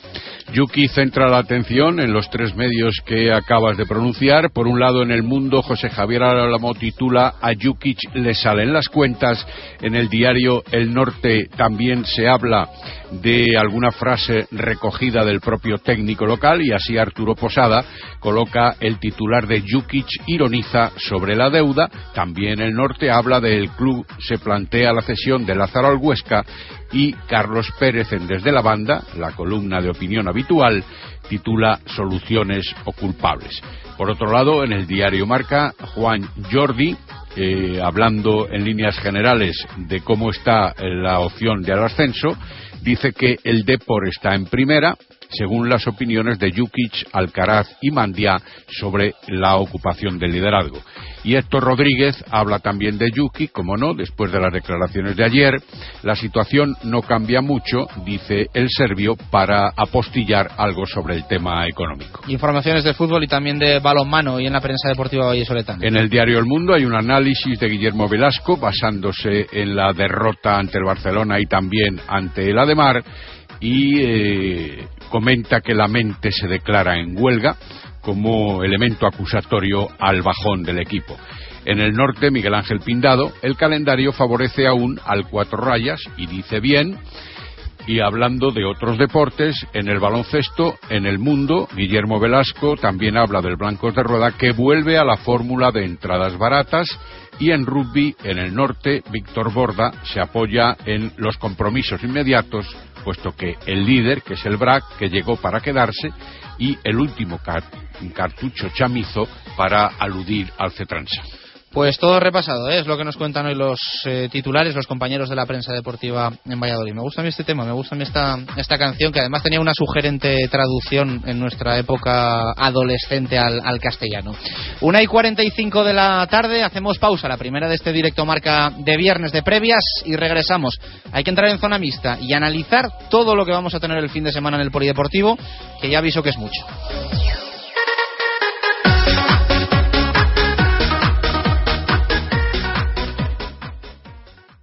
Yuki centra la atención en los tres medios que acabas de pronunciar. Por un lado, en el mundo, José Javier Álamo titula A Jukic le salen las cuentas. En el diario El Norte también se habla de alguna frase recogida del propio técnico local y así Arturo Posada coloca el titular de Jukic ironiza sobre la deuda. También El Norte habla del club se plantea la cesión de Lázaro al Huesca y Carlos Pérez en Desde la Banda, la columna de opinión habitual, titula Soluciones o culpables. Por otro lado, en el diario Marca, Juan Jordi, eh, hablando en líneas generales de cómo está la opción de al ascenso, dice que el Depor está en primera, según las opiniones de Jukic, Alcaraz y Mandia sobre la ocupación del liderazgo. Y Héctor Rodríguez habla también de Yuki, como no, después de las declaraciones de ayer. La situación no cambia mucho, dice el serbio, para apostillar algo sobre el tema económico. Informaciones de fútbol y también de balonmano y en la prensa deportiva vallesoletana. En el diario El Mundo hay un análisis de Guillermo Velasco basándose en la derrota ante el Barcelona y también ante el Ademar y eh, comenta que la mente se declara en huelga como elemento acusatorio al bajón del equipo. En el norte, Miguel Ángel Pindado, el calendario favorece aún al cuatro rayas y dice bien. Y hablando de otros deportes, en el baloncesto, en el mundo, Guillermo Velasco también habla del Blancos de Rueda que vuelve a la fórmula de entradas baratas y en rugby, en el norte, Víctor Borda se apoya en los compromisos inmediatos, puesto que el líder, que es el BRAC, que llegó para quedarse, y el último cartucho chamizo para aludir al Cetransa. Pues todo repasado, ¿eh? es lo que nos cuentan hoy los eh, titulares, los compañeros de la prensa deportiva en Valladolid. Me gusta a mí este tema, me gusta a mí esta, esta canción, que además tenía una sugerente traducción en nuestra época adolescente al, al castellano. Una y 45 de la tarde, hacemos pausa, la primera de este directo marca de viernes de previas y regresamos. Hay que entrar en zona mixta y analizar todo lo que vamos a tener el fin de semana en el Polideportivo, que ya aviso que es mucho.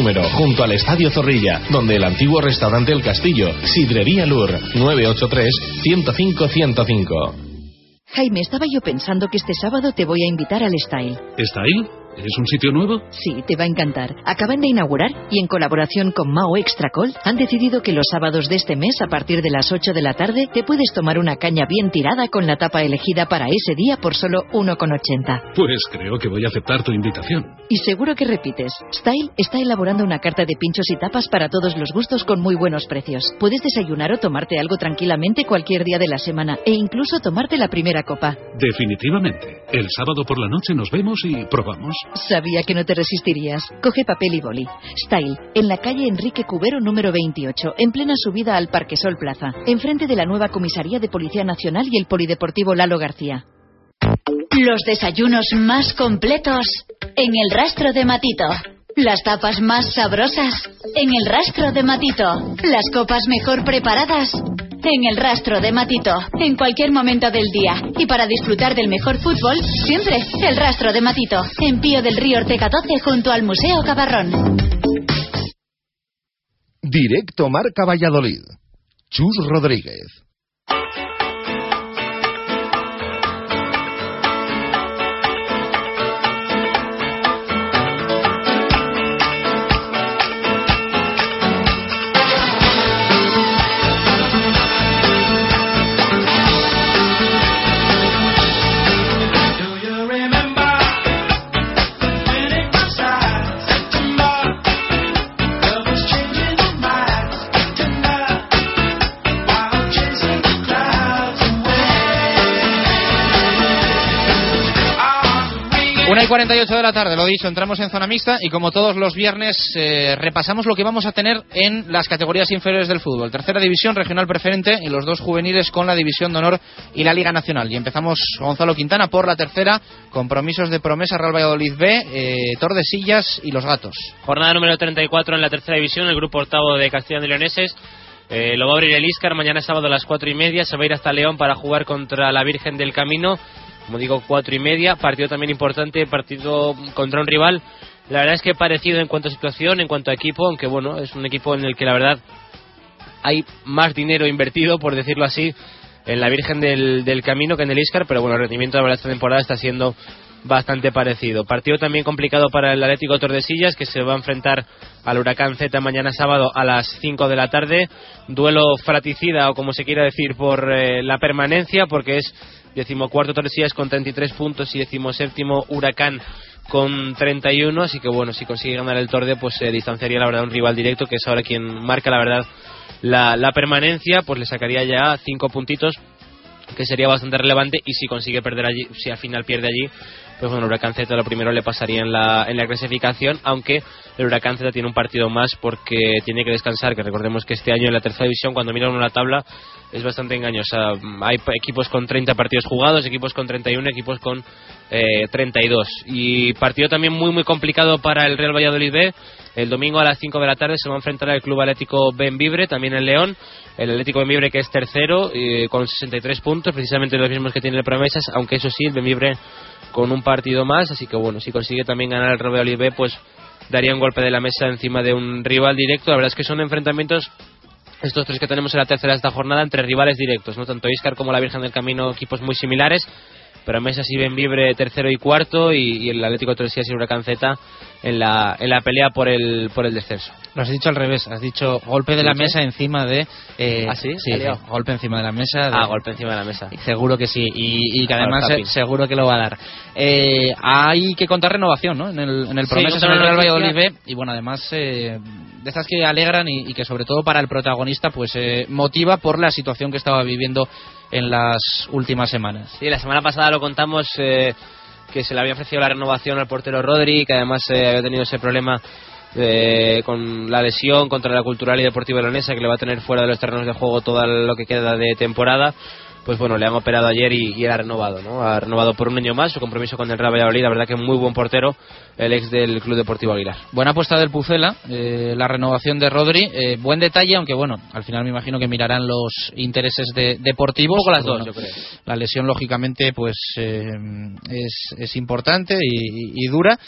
número, junto al Estadio Zorrilla, donde el antiguo restaurante El Castillo, Sidrería Lur, 983-105-105. Jaime, estaba yo pensando que este sábado te voy a invitar al Style. ¿Style? ¿Es un sitio nuevo? Sí, te va a encantar. Acaban de inaugurar y en colaboración con Mao Extracol han decidido que los sábados de este mes a partir de las 8 de la tarde te puedes tomar una caña bien tirada con la tapa elegida para ese día por solo 1,80. Pues creo que voy a aceptar tu invitación. Y seguro que repites. Style está elaborando una carta de pinchos y tapas para todos los gustos con muy buenos precios. Puedes desayunar o tomarte algo tranquilamente cualquier día de la semana e incluso tomarte la primera copa. Definitivamente. El sábado por la noche nos vemos y probamos. Sabía que no te resistirías. Coge papel y boli. Style, en la calle Enrique Cubero número 28, en plena subida al Parque Sol Plaza, enfrente de la nueva comisaría de Policía Nacional y el Polideportivo Lalo García. Los desayunos más completos en el rastro de Matito. Las tapas más sabrosas en el rastro de Matito. Las copas mejor preparadas en el rastro de Matito, en cualquier momento del día. Y para disfrutar del mejor fútbol, siempre el rastro de Matito, en Pío del Río Ortega 12 junto al Museo Cabarrón. Directo Marca Valladolid. Chus Rodríguez. 48 de la tarde, lo dicho, entramos en zona mixta y como todos los viernes eh, repasamos lo que vamos a tener en las categorías inferiores del fútbol. Tercera división, regional preferente y los dos juveniles con la división de honor y la Liga Nacional. Y empezamos Gonzalo Quintana por la tercera, compromisos de promesa Real Valladolid B, eh, Tordesillas y los Gatos. Jornada número 34 en la tercera división, el grupo octavo de Castellón y Leoneses. Eh, lo va a abrir el Iscar mañana sábado a las cuatro y media. Se va a ir hasta León para jugar contra la Virgen del Camino como digo, cuatro y media. Partido también importante, partido contra un rival. La verdad es que parecido en cuanto a situación, en cuanto a equipo, aunque bueno, es un equipo en el que la verdad hay más dinero invertido, por decirlo así, en la Virgen del, del Camino que en el Iscar, pero bueno, el rendimiento de esta temporada está siendo bastante parecido. Partido también complicado para el Atlético Tordesillas, que se va a enfrentar al Huracán Z mañana sábado a las 5 de la tarde. Duelo fraticida, o como se quiera decir, por eh, la permanencia, porque es decimocuarto Tordesillas con 33 puntos y decimoséptimo Huracán con 31, así que bueno, si consigue ganar el Torde, pues se distanciaría la verdad un rival directo, que es ahora quien marca la verdad la, la permanencia, pues le sacaría ya cinco puntitos que sería bastante relevante. Y si consigue perder allí, si al final pierde allí, pues bueno, el Huracán Z lo primero le pasaría en la, en la clasificación, aunque el Huracán Z tiene un partido más porque tiene que descansar, que recordemos que este año en la tercera división, cuando miran uno la tabla, es bastante engañosa. Hay equipos con 30 partidos jugados, equipos con 31, equipos con eh, 32. Y partido también muy, muy complicado para el Real Valladolid. El domingo a las 5 de la tarde se va a enfrentar al Club Atlético Benvibre, también en León. El Atlético Benvibre que es tercero eh, con 63 puntos, precisamente los mismos que tiene el Promesas, aunque eso sí, el Benvibre con un partido más. Así que bueno, si consigue también ganar el Real B, pues daría un golpe de la mesa encima de un rival directo. La verdad es que son enfrentamientos estos tres que tenemos en la tercera de esta jornada entre rivales directos, no tanto Iscar como la Virgen del Camino, equipos muy similares, pero Mesas y Benvibre tercero y cuarto y, y el Atlético Torresías y Huracán Z en la, en la pelea por el, por el descenso. Lo has dicho al revés, has dicho golpe de la ¿Sí? mesa encima de... eh, ¿Ah, sí? Sí, golpe encima de la mesa. de- Ah, golpe encima de la mesa. Seguro que sí, y, y que además eh, seguro que lo va a dar. Eh, hay que contar renovación, ¿no? En el, en el Sí, Promesas, en el Real. Valladolid y bueno, además eh, de estas que alegran y, y que sobre todo para el protagonista pues eh, motiva por la situación que estaba viviendo en las últimas semanas. Sí, la semana pasada lo contamos eh, que se le había ofrecido la renovación al portero Rodri, que además eh, había tenido ese problema eh, con la lesión contra la Cultural y Deportiva Leonesa, que le va a tener fuera de los terrenos de juego todo lo que queda de temporada. Pues bueno, le han operado ayer y, y ha renovado, ¿no? Ha renovado por un año más su compromiso con el Real Valladolid. La verdad que muy buen portero, el ex del Club Deportivo Aguilar. Buena apuesta del Pucela, eh, la renovación de Rodri. eh, buen detalle, aunque bueno, al final me imagino que mirarán los intereses de, deportivos. Un poco las dos, bueno, yo creo. La lesión, lógicamente, pues eh, es, es importante y, y dura.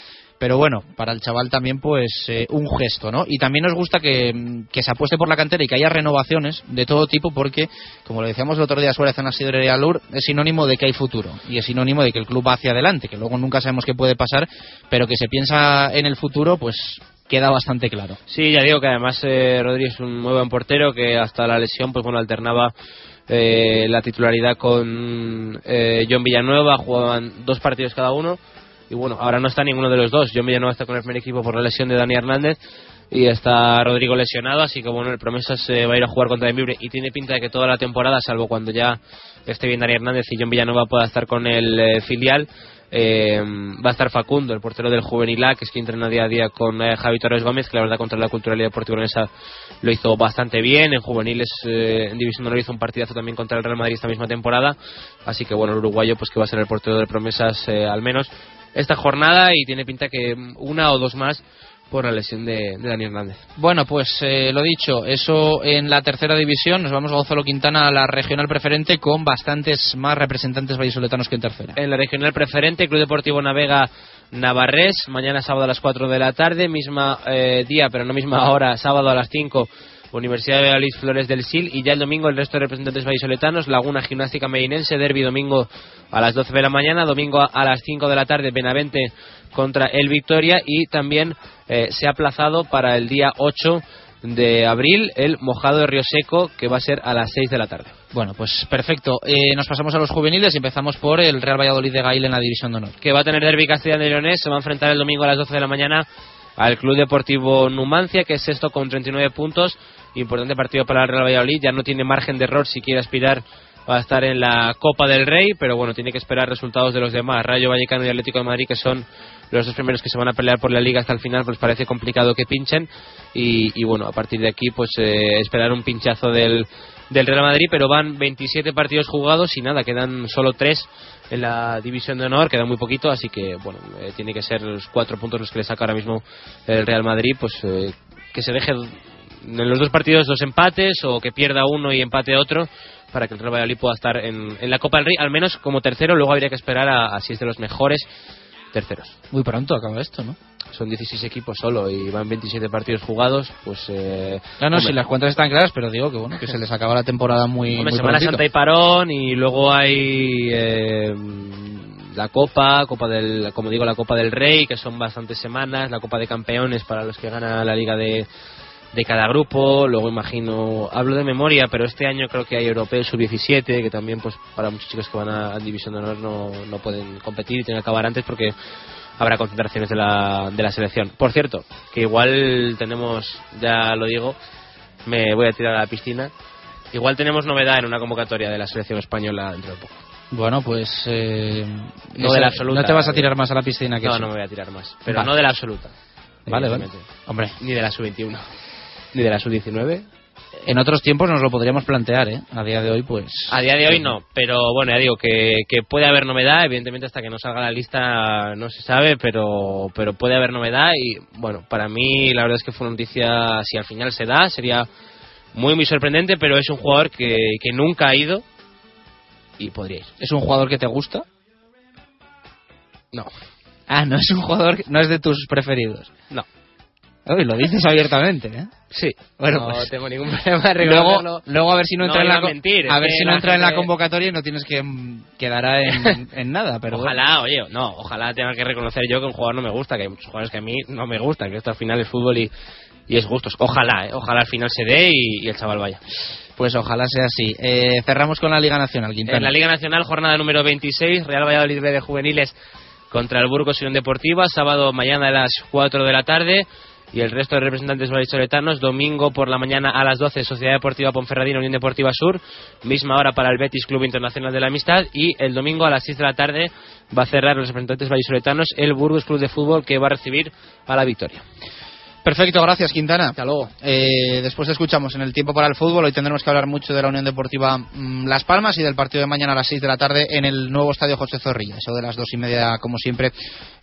Pero bueno, para el chaval también, pues eh, un gesto, ¿no? Y también nos gusta que, que se apueste por la cantera y que haya renovaciones de todo tipo, porque, como lo decíamos el otro día Suárez en la Sidrería Lur, es sinónimo de que hay futuro y es sinónimo de que el club va hacia adelante, que luego nunca sabemos qué puede pasar, pero que se piensa en el futuro, pues queda bastante claro. Sí, ya digo que además eh, Rodri es un muy buen portero que hasta la lesión pues bueno alternaba eh, la titularidad con eh, John Villanueva, jugaban dos partidos cada uno y bueno, ahora no está ninguno de los dos. John Villanueva está con el primer equipo por la lesión de Dani Hernández y está Rodrigo lesionado, así que bueno, el promesa se va a ir a jugar contra Benvibre y tiene pinta de que toda la temporada, salvo cuando ya esté bien Dani Hernández y John Villanueva pueda estar con el eh, filial, eh, va a estar Facundo, el portero del Juvenil A, que es quien entrena día a día con eh, Javi Torres Gómez, que la verdad contra la culturalidad leonesa lo hizo bastante bien. En juveniles, eh, en División Honor hizo un partidazo también contra el Real Madrid esta misma temporada. Así que bueno, el uruguayo, pues que va a ser el portero de promesas eh, al menos esta jornada y tiene pinta que una o dos más por la lesión de, de Dani Hernández. Bueno, pues eh, lo dicho, eso en la tercera división. Nos vamos a Gonzalo Quintana a la regional preferente con bastantes más representantes vallisoletanos que en tercera. En la regional preferente, Club Deportivo Navega Navarrés, mañana sábado a las 4 de la tarde, misma eh, día, pero no misma hora, sábado a las 5. Universidad de Valladolid Flores del Sil y ya el domingo el resto de representantes vallisoletanos, Laguna Gimnástica Medinense, Derby domingo a las 12 de la mañana, domingo a las 5 de la tarde Benavente contra el Victoria y también eh, se ha aplazado para el día 8 de abril el mojado de Río Seco que va a ser a las 6 de la tarde. Bueno, pues perfecto. Eh, nos pasamos a los juveniles y empezamos por el Real Valladolid de Gail en la división de honor. Que va a tener Derby Castellano y Leonés, se va a enfrentar el domingo a las 12 de la mañana al Club Deportivo Numancia, que es sexto con 39 puntos. Importante partido para el Real Valladolid, ya no tiene margen de error si quiere aspirar a estar en la Copa del Rey, pero bueno, tiene que esperar resultados de los demás. Rayo Vallecano y Atlético de Madrid, que son los dos primeros que se van a pelear por la liga hasta el final, pues parece complicado que pinchen. Y, y bueno, a partir de aquí, pues eh, esperar un pinchazo del, del Real Madrid, pero van 27 partidos jugados y nada, quedan solo 3 en la división de honor, queda muy poquito, así que bueno, eh, tiene que ser los cuatro puntos los que le saca ahora mismo el Real Madrid, pues eh, que se deje en los dos partidos dos empates o que pierda uno y empate otro para que el Real Valladolid pueda estar en, en la Copa del Rey, al menos como tercero, luego habría que esperar a, a si es de los mejores terceros. Muy pronto acaba esto, ¿no? Son 16 equipos solo y van 27 partidos jugados, pues... Eh, No, no, hombre, si las cuentas están claras, pero digo que bueno, que se les acaba la temporada muy, Hombre, muy Semana prontito. Santa y parón y luego hay eh, la Copa, Copa del, como digo, la Copa del Rey, que son bastantes semanas, la Copa de Campeones para los que gana la Liga de, de cada grupo, luego imagino, hablo de memoria, pero este año creo que hay Europeo Sub-17, que también pues para muchos chicos que van a, a División de Honor no, no pueden competir y tienen que acabar antes porque habrá concentraciones de la, de la selección. Por cierto, que igual tenemos, ya lo digo, me voy a tirar a la piscina. Igual tenemos novedad en una convocatoria de la selección española dentro de poco. Bueno, pues... eh, No esa- de la absoluta. No te vas a tirar más a la piscina que No, eso. no me voy a tirar más. Pero Vale. no de la absoluta. Vale, vale. Hombre, Ni de la sub-21. Ni de la sub-19. en otros tiempos nos lo podríamos plantear, ¿eh? A día de hoy, pues... A día de hoy no, pero bueno, ya digo que, que puede haber novedad, evidentemente hasta que no salga la lista no se sabe, pero, pero puede haber novedad y bueno, para mí la verdad es que fue una noticia, si al final se da, sería muy muy sorprendente, pero es un jugador que, que nunca ha ido y podría ir. ¿Es un jugador que te gusta? No. Ah, no es un jugador, que- no es de tus preferidos. No. Uy, lo dices abiertamente, ¿eh? Sí, Bueno, no pues- tengo ningún problema de Luego, luego a ver si no entra en la a co- mentir, a es ver si no entra en la convocatoria y no tienes que mm, quedará en, en nada, pero ojalá, oye, no, ojalá tenga que reconocer yo que un jugador no me gusta, que hay muchos jugadores que a mí no me gustan, que esto al final es fútbol y, y es gustos. Ojalá, eh, ojalá al final se dé y, y el chaval vaya. Pues ojalá sea así. Eh, cerramos con la Liga Nacional, Quintana. En la Liga Nacional, jornada número 26, Real Valladolid B de Juveniles contra el Burgos Unión Deportiva, sábado mañana a las 4 de la tarde. Y el resto de representantes vallisoletanos, domingo por la mañana a las 12, Sociedad Deportiva Ponferradina, Unión Deportiva Sur, misma hora para el Betis Club Internacional de la Amistad. Y el domingo a las 6 de la tarde va a cerrar los representantes vallisoletanos el Burgos Club de Fútbol que va a recibir a la Victoria. Perfecto, gracias Quintana. Hasta luego. después te escuchamos en el tiempo para el fútbol. Hoy tendremos que hablar mucho de la Unión Deportiva mm, Las Palmas y del partido de mañana a las 6 de la tarde en el nuevo estadio José Zorrilla. Eso de las dos y media, como siempre,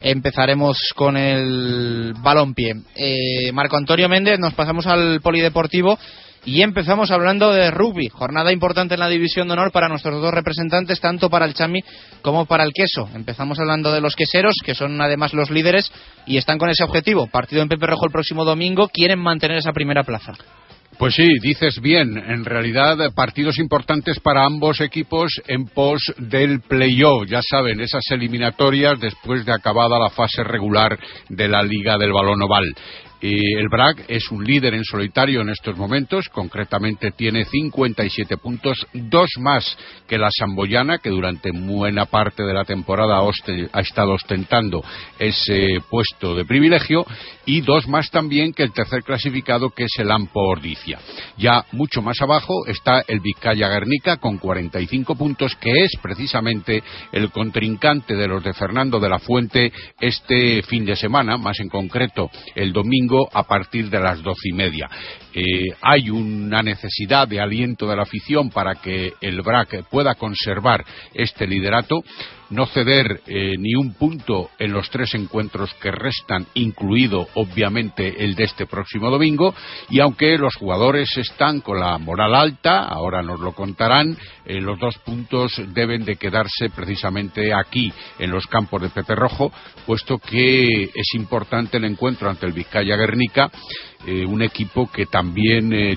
empezaremos con el balompié. Eh, Marco Antonio Méndez, nos pasamos al polideportivo. Y empezamos hablando de rugby, jornada importante en la división de honor para nuestros dos representantes, tanto para el Chami como para el Queso. Empezamos hablando de los queseros, que son además los líderes y están con ese objetivo. Partido en Pepe Rojo el próximo domingo, quieren mantener esa primera plaza. Pues sí, dices bien. En realidad, partidos importantes para ambos equipos en pos del playoff. Ya saben, esas eliminatorias después de acabada la fase regular de la Liga del Balón Oval. El BRAC es un líder en solitario en estos momentos, concretamente tiene 57 puntos, dos más que la Samboyana, que durante buena parte de la temporada ha estado ostentando ese puesto de privilegio, y dos más también que el tercer clasificado, que es el Ampo Ordicia. Ya mucho más abajo está el Vizcaya Guernica con 45 puntos, que es precisamente el contrincante de los de Fernando de la Fuente este fin de semana, más en concreto el domingo a partir de las doce y media. Eh, hay una necesidad de aliento de la afición para que el BRAC pueda conservar este liderato no ceder eh, ni un punto en los tres encuentros que restan, incluido obviamente el de este próximo domingo, y aunque los jugadores están con la moral alta, ahora nos lo contarán, eh, los dos puntos deben de quedarse precisamente aquí, en los campos de Pepe Rojo, puesto que es importante el encuentro ante el Vizcaya Guernica, un equipo que también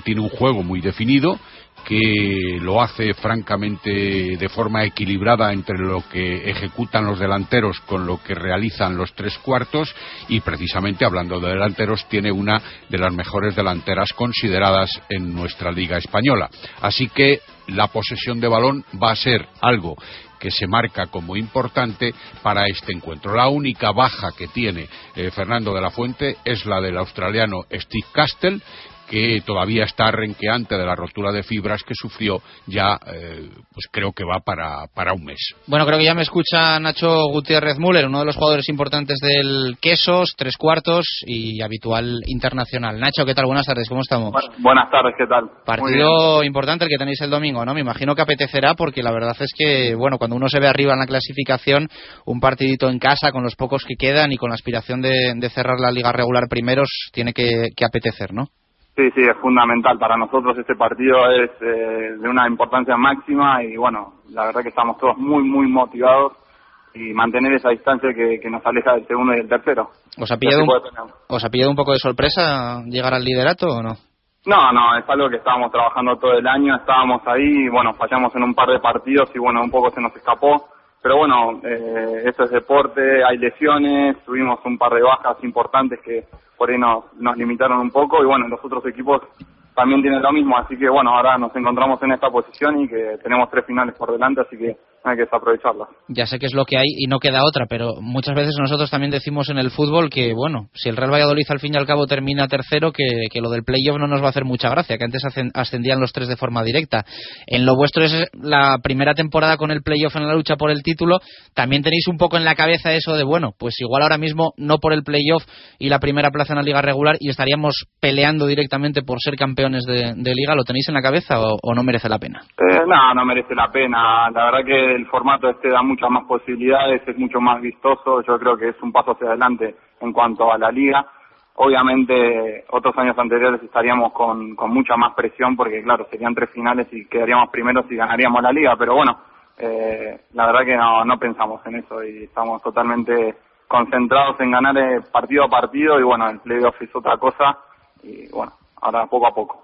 tiene un juego muy definido, que lo hace francamente de forma equilibrada entre lo que ejecutan los delanteros con lo que realizan los tres cuartos y precisamente hablando de delanteros tiene una de las mejores delanteras consideradas en nuestra liga española. Así que la posesión de balón va a ser algo que se marca como importante para este encuentro. La única baja que tiene eh, Fernando de la Fuente es la del australiano Steve Castle, que todavía está renqueante de la rotura de fibras que sufrió ya, eh, pues creo que va para, para un mes. Bueno, creo que ya me escucha Nacho Gutiérrez Müller, uno de los jugadores importantes del Quesos, tres cuartos y habitual internacional. Nacho, ¿qué tal? Buenas tardes, ¿cómo estamos? buenas tardes, ¿qué tal? Partido importante el que tenéis el domingo, ¿no? Me imagino que apetecerá porque la verdad es que, bueno, cuando uno se ve arriba en la clasificación, un partidito en casa con los pocos que quedan y con la aspiración de, cerrar la liga regular primeros, tiene que apetecer, ¿no? Sí, sí, es fundamental. Para nosotros este partido es eh, de una importancia máxima y bueno, la verdad que estamos todos muy, muy motivados y mantener esa distancia que, nos aleja del segundo y del tercero. ¿Os ha, pillado un, ¿Os ha pillado un poco de sorpresa llegar al liderato o no? No, no, es algo que estábamos trabajando todo el año, estábamos ahí y bueno, fallamos en un par de partidos y bueno, un poco se nos escapó. Pero bueno, eh, esto es deporte, hay lesiones, tuvimos un par de bajas importantes que por ahí nos, nos limitaron un poco y bueno, los otros equipos también tienen lo mismo, así que bueno, ahora nos encontramos en esta posición y que tenemos tres finales por delante, así que hay que desaprovecharla. Ya sé que es lo que hay y no queda otra, pero muchas veces nosotros también decimos en el fútbol que, bueno, si el Real Valladolid al fin y al cabo termina tercero, que, que lo del playoff no nos va a hacer mucha gracia, que antes ascendían los tres de forma directa. En lo vuestro es la primera temporada con el playoff en la lucha por el título, también tenéis un poco en la cabeza eso de, bueno, pues igual ahora mismo no por el playoff y la primera plaza en la liga regular y estaríamos peleando directamente por ser campeones de, liga, ¿lo tenéis en la cabeza o, no merece la pena? Eh, no, no merece la pena. La verdad que el formato este da muchas más posibilidades, es mucho más vistoso, yo creo que es un paso hacia adelante en cuanto a la liga. Obviamente, otros años anteriores estaríamos con, mucha más presión porque, claro, serían tres finales y quedaríamos primeros y ganaríamos la liga, pero bueno, eh, la verdad que no, no pensamos en eso y estamos totalmente concentrados en ganar eh, partido a partido y bueno, el playoff es otra cosa y bueno, ahora poco a poco.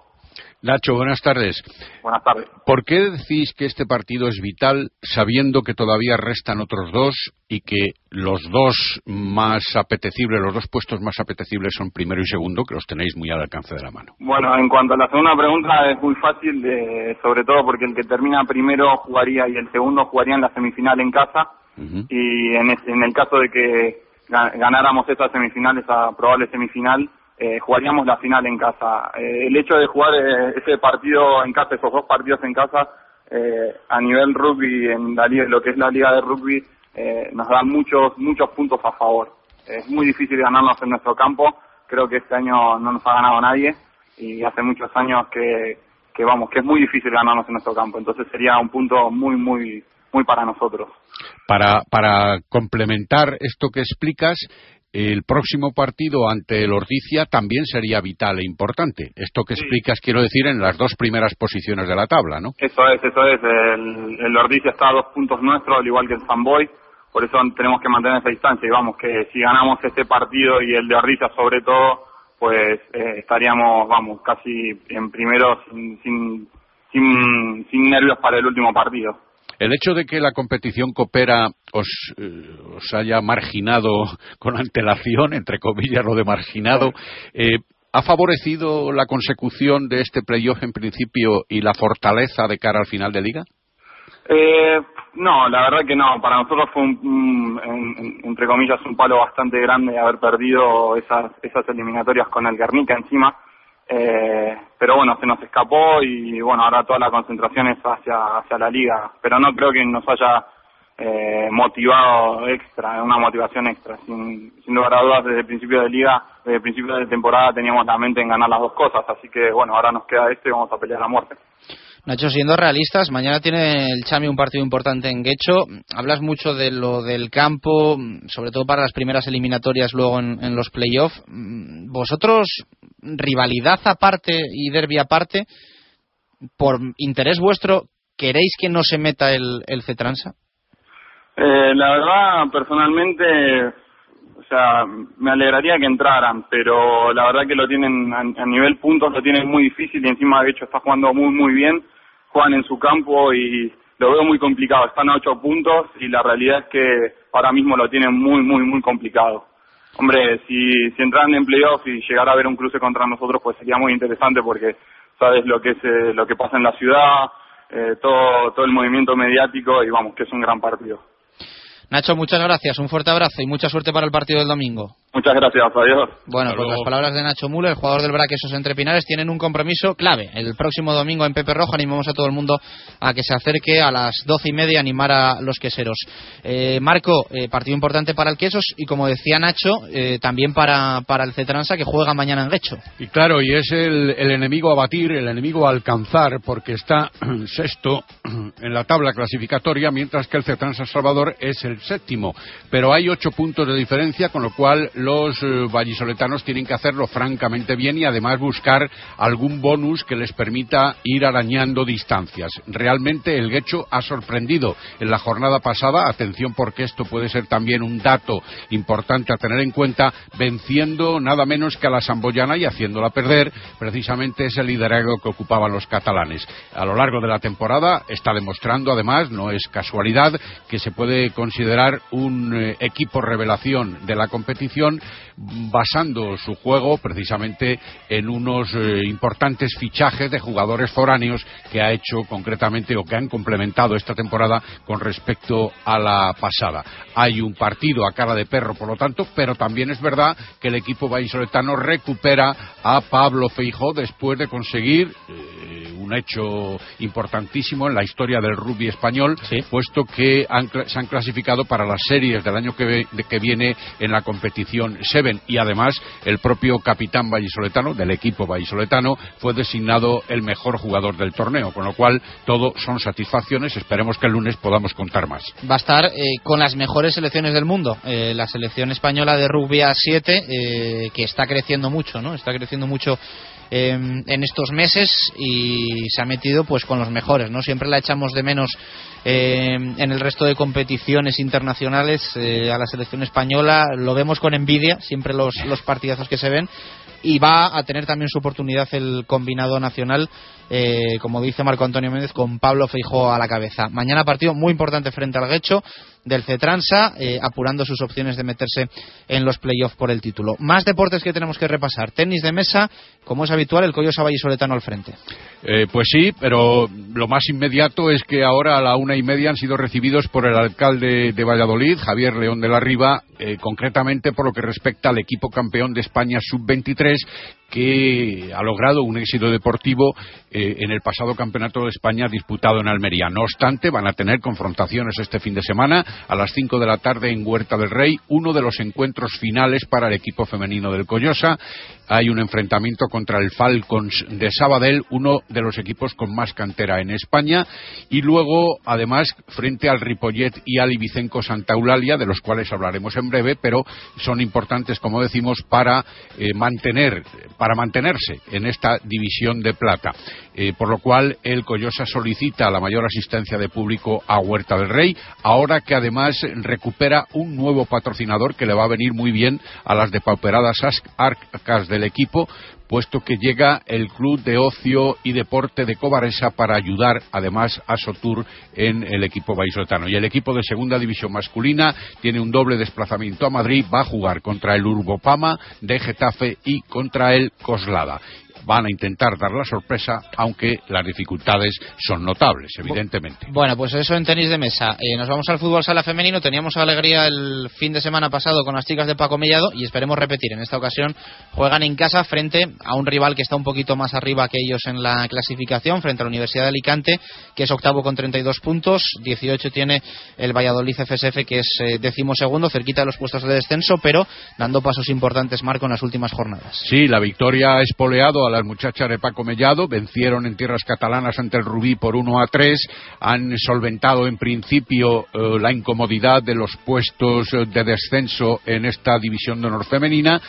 Nacho, buenas tardes. Buenas tardes. ¿Por qué decís que este partido es vital sabiendo que todavía restan otros dos y que los dos más apetecibles, los dos puestos más apetecibles son primero y segundo, que los tenéis muy al alcance de la mano? Bueno, en cuanto a la segunda pregunta es muy fácil, sobre todo porque el que termina primero jugaría y el segundo jugaría en la semifinal en casa y en, en el caso de que ganáramos estas semifinales a probable semifinal, eh, jugaríamos la final en casa. Eh, el hecho de jugar eh, ese partido en casa, esos dos partidos en casa, a nivel rugby, en la liga, lo que es la liga de rugby, nos da muchos, muchos puntos a favor. Es muy difícil ganarnos en nuestro campo, creo que este año no nos ha ganado nadie y hace muchos años que, que vamos, que es muy difícil ganarnos en nuestro campo, entonces sería un punto muy, muy, muy para nosotros. Para, para complementar esto que explicas, el próximo partido ante el Ordicia también sería vital e importante. Esto que explicas, quiero decir, en las dos primeras posiciones de la tabla, ¿no? Eso es, eso es. El, el Ordicia está a dos puntos nuestros, al igual que el Samboy. Por eso tenemos que mantener esa distancia. Y vamos, que si ganamos este partido y el de Ordicia sobre todo, pues eh, estaríamos, vamos, casi en primero sin, sin, sin, sin nervios para el último partido. El hecho de que la competición coopera os, eh, os haya marginado con antelación, entre comillas lo de marginado, eh, ¿ha favorecido la consecución de este playoff en principio y la fortaleza de cara al final de liga? Eh, no, la verdad que no. Para nosotros fue, un, entre comillas, un palo bastante grande haber perdido esas, esas eliminatorias con el Guernica encima eh, pero bueno, se nos escapó y bueno, ahora toda la concentración es hacia, hacia la liga. Pero no creo que nos haya eh, motivado extra, una motivación extra. Sin, sin lugar a dudas, desde el principio de liga, desde el principio de temporada teníamos la mente en ganar las dos cosas. Así que bueno, ahora nos queda esto y vamos a pelear a muerte. Nacho, siendo realistas, mañana tiene el Chami un partido importante en Guecho. Hablas mucho de lo del campo, sobre todo para las primeras eliminatorias luego en, los playoffs. ¿Vosotros, rivalidad aparte y derby aparte, por interés vuestro, queréis que no se meta el, el Cetransa? Eh, la verdad, personalmente, o sea, me alegraría que entraran, pero la verdad que lo tienen a, nivel puntos lo tienen muy difícil y encima de hecho está jugando muy muy bien, juegan en su campo y lo veo muy complicado, están a ocho puntos y la realidad es que ahora mismo lo tienen muy muy muy complicado. Hombre, si, si entraran en playoff y llegara a haber un cruce contra nosotros, pues sería muy interesante porque sabes lo que es eh, lo que pasa en la ciudad, eh, todo todo el movimiento mediático y vamos que es un gran partido. Nacho, muchas gracias, un fuerte abrazo y mucha suerte para el partido del domingo. Muchas gracias, adiós. Bueno, pues las palabras de Nacho Mule, el jugador del Braquesos Entre Pinares, tienen un compromiso clave. El próximo domingo en Pepe Rojo animamos a todo el mundo a que se acerque a las doce y media a animar a los queseros. Eh, Marco, eh, partido importante para el Quesos y como decía Nacho, eh, también para, para el Cetransa que juega mañana en Guecho. Y claro, y es el, el enemigo a batir, el enemigo a alcanzar, porque está sexto en la tabla clasificatoria, mientras que el Cetransa Salvador es el séptimo. Pero hay ocho puntos de diferencia, con lo cual los eh, vallisoletanos tienen que hacerlo francamente bien y además buscar algún bonus que les permita ir arañando distancias. Realmente el Guecho ha sorprendido en la jornada pasada, atención porque esto puede ser también un dato importante a tener en cuenta, venciendo nada menos que a la Samboyana y haciéndola perder precisamente ese liderazgo que ocupaban los catalanes. A lo largo de la temporada está demostrando además, no es casualidad, que se puede considerar un eh, equipo revelación de la competición basando su juego precisamente en unos eh, importantes fichajes de jugadores foráneos que ha hecho concretamente o que han complementado esta temporada con respecto a la pasada. Hay un partido a cara de perro, por lo tanto, pero también es verdad que el equipo vallisoletano recupera a Pablo Feijó después de conseguir eh, un hecho importantísimo en la historia del rugby español, puesto que se han clasificado para las series del año que, que viene en la competición Seven y además el propio capitán vallisoletano del equipo vallisoletano fue designado el mejor jugador del torneo, con lo cual todo son satisfacciones. Esperemos que el lunes podamos contar más. Va a estar eh, con las mejores selecciones del mundo, eh, la selección española de rugby a 7 eh, que está creciendo mucho, ¿no? Está creciendo mucho en estos meses y se ha metido pues con los mejores no siempre la echamos de menos en el resto de competiciones internacionales a la selección española. Lo vemos con envidia siempre los, los partidazos que se ven. Y va a tener también su oportunidad el combinado nacional, eh, como dice Marco Antonio Méndez, con Pablo Feijó a la cabeza. Mañana partido muy importante frente al Guecho del Cetransa, eh, apurando sus opciones de meterse en los playoffs por el título. Más deportes que tenemos que repasar. Tenis de mesa, como es habitual, el Coyosa Vallisoletano al frente. Eh, pues sí, pero lo más inmediato es que ahora a la una y media han sido recibidos por el alcalde de Valladolid, Javier León de la Riva, concretamente por lo que respecta al equipo campeón de España sub-23 que ha logrado un éxito deportivo eh, en el pasado Campeonato de España disputado en Almería. No obstante, van a tener confrontaciones este fin de semana a las 5 de la tarde en Huerta del Rey, uno de los encuentros finales para el equipo femenino del Coyosa. Hay un enfrentamiento contra el Falcons de Sabadell, uno de los equipos con más cantera en España, y luego, además, frente al Ripollet y al Ibicenco Santa Eulalia, de los cuales hablaremos en breve, pero son importantes, como decimos, para eh, mantener, para mantenerse en esta división de plata. Eh, por lo cual el Coyosa solicita la mayor asistencia de público a Huerta del Rey, ahora que además recupera un nuevo patrocinador que le va a venir muy bien a las depauperadas arcas del equipo, puesto que llega el Club de Ocio y Deporte de Cobaresa para ayudar además a Sotur en el equipo vallisoletano. Y el equipo de segunda división masculina tiene un doble desplazamiento a Madrid, va a jugar contra el Urbopama de Getafe y contra el Coslada van a intentar dar la sorpresa, aunque las dificultades son notables, evidentemente. Bueno, pues eso en tenis de mesa. Eh, nos vamos al fútbol sala femenino. Teníamos alegría el fin de semana pasado con las chicas de Paco Mellado y esperemos repetir. En esta ocasión juegan en casa frente a un rival que está un poquito más arriba que ellos en la clasificación, frente a la Universidad de Alicante, que es octavo con 32 puntos. 18 tiene el Valladolid FSF, que es eh, décimo segundo, cerquita de los puestos de descenso, pero dando pasos importantes, Marco, en las últimas jornadas. Sí, la victoria ha espoleado a a las muchachas de Paco Mellado, vencieron en tierras catalanas ante el Rubí por 1 a 3, han solventado en principio eh, la incomodidad de los puestos de descenso en esta división de honor femenina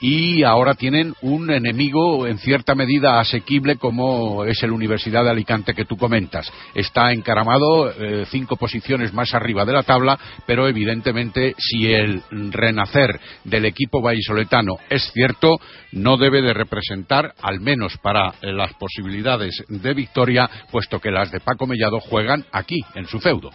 y ahora tienen un enemigo en cierta medida asequible como es el Universidad de Alicante que tú comentas. Está encaramado eh, cinco posiciones más arriba de la tabla, pero evidentemente si el renacer del equipo vallisoletano es cierto, no debe de representar, al menos para eh, las posibilidades de victoria, puesto que las de Paco Mellado juegan aquí, en su feudo.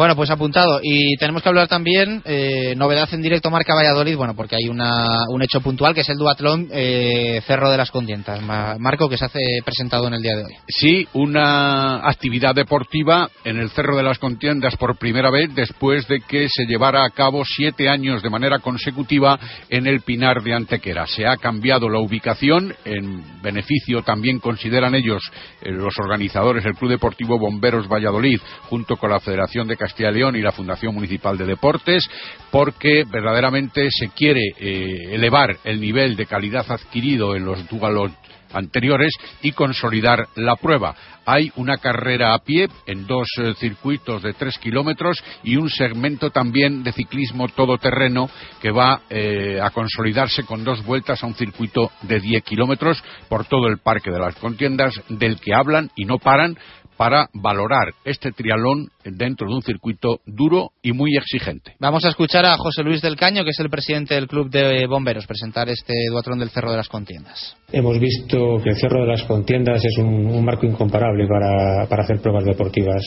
Bueno, pues apuntado. Y tenemos que hablar también, eh, novedad en directo Marca Valladolid, bueno, porque hay una, un hecho puntual que es el duatlón eh, Cerro de las Condientas. Marco, que se hace presentado en el día de hoy. Sí, una actividad deportiva en el Cerro de las Contiendas por primera vez después de que se llevara a cabo siete años de manera consecutiva en el Pinar de Antequera. Se ha cambiado la ubicación, en beneficio también consideran ellos, eh, los organizadores, el Club Deportivo Bomberos Valladolid, junto con la Federación de Castilla y León y la Fundación Municipal de Deportes, porque verdaderamente se quiere eh, elevar el nivel de calidad adquirido en los dualos anteriores y consolidar la prueba. Hay una carrera a pie en dos eh, circuitos de tres kilómetros y un segmento también de ciclismo todoterreno que va eh, a consolidarse con dos vueltas a un circuito de diez kilómetros por todo el Parque de las Contiendas, del que hablan y no paran para valorar este trialón dentro de un circuito duro y muy exigente. Vamos a escuchar a José Luis del Caño, que es el presidente del Club de Bomberos, presentar este duatrón del Cerro de las Contiendas. Hemos visto que el Cerro de las Contiendas es un, marco incomparable para, hacer pruebas deportivas,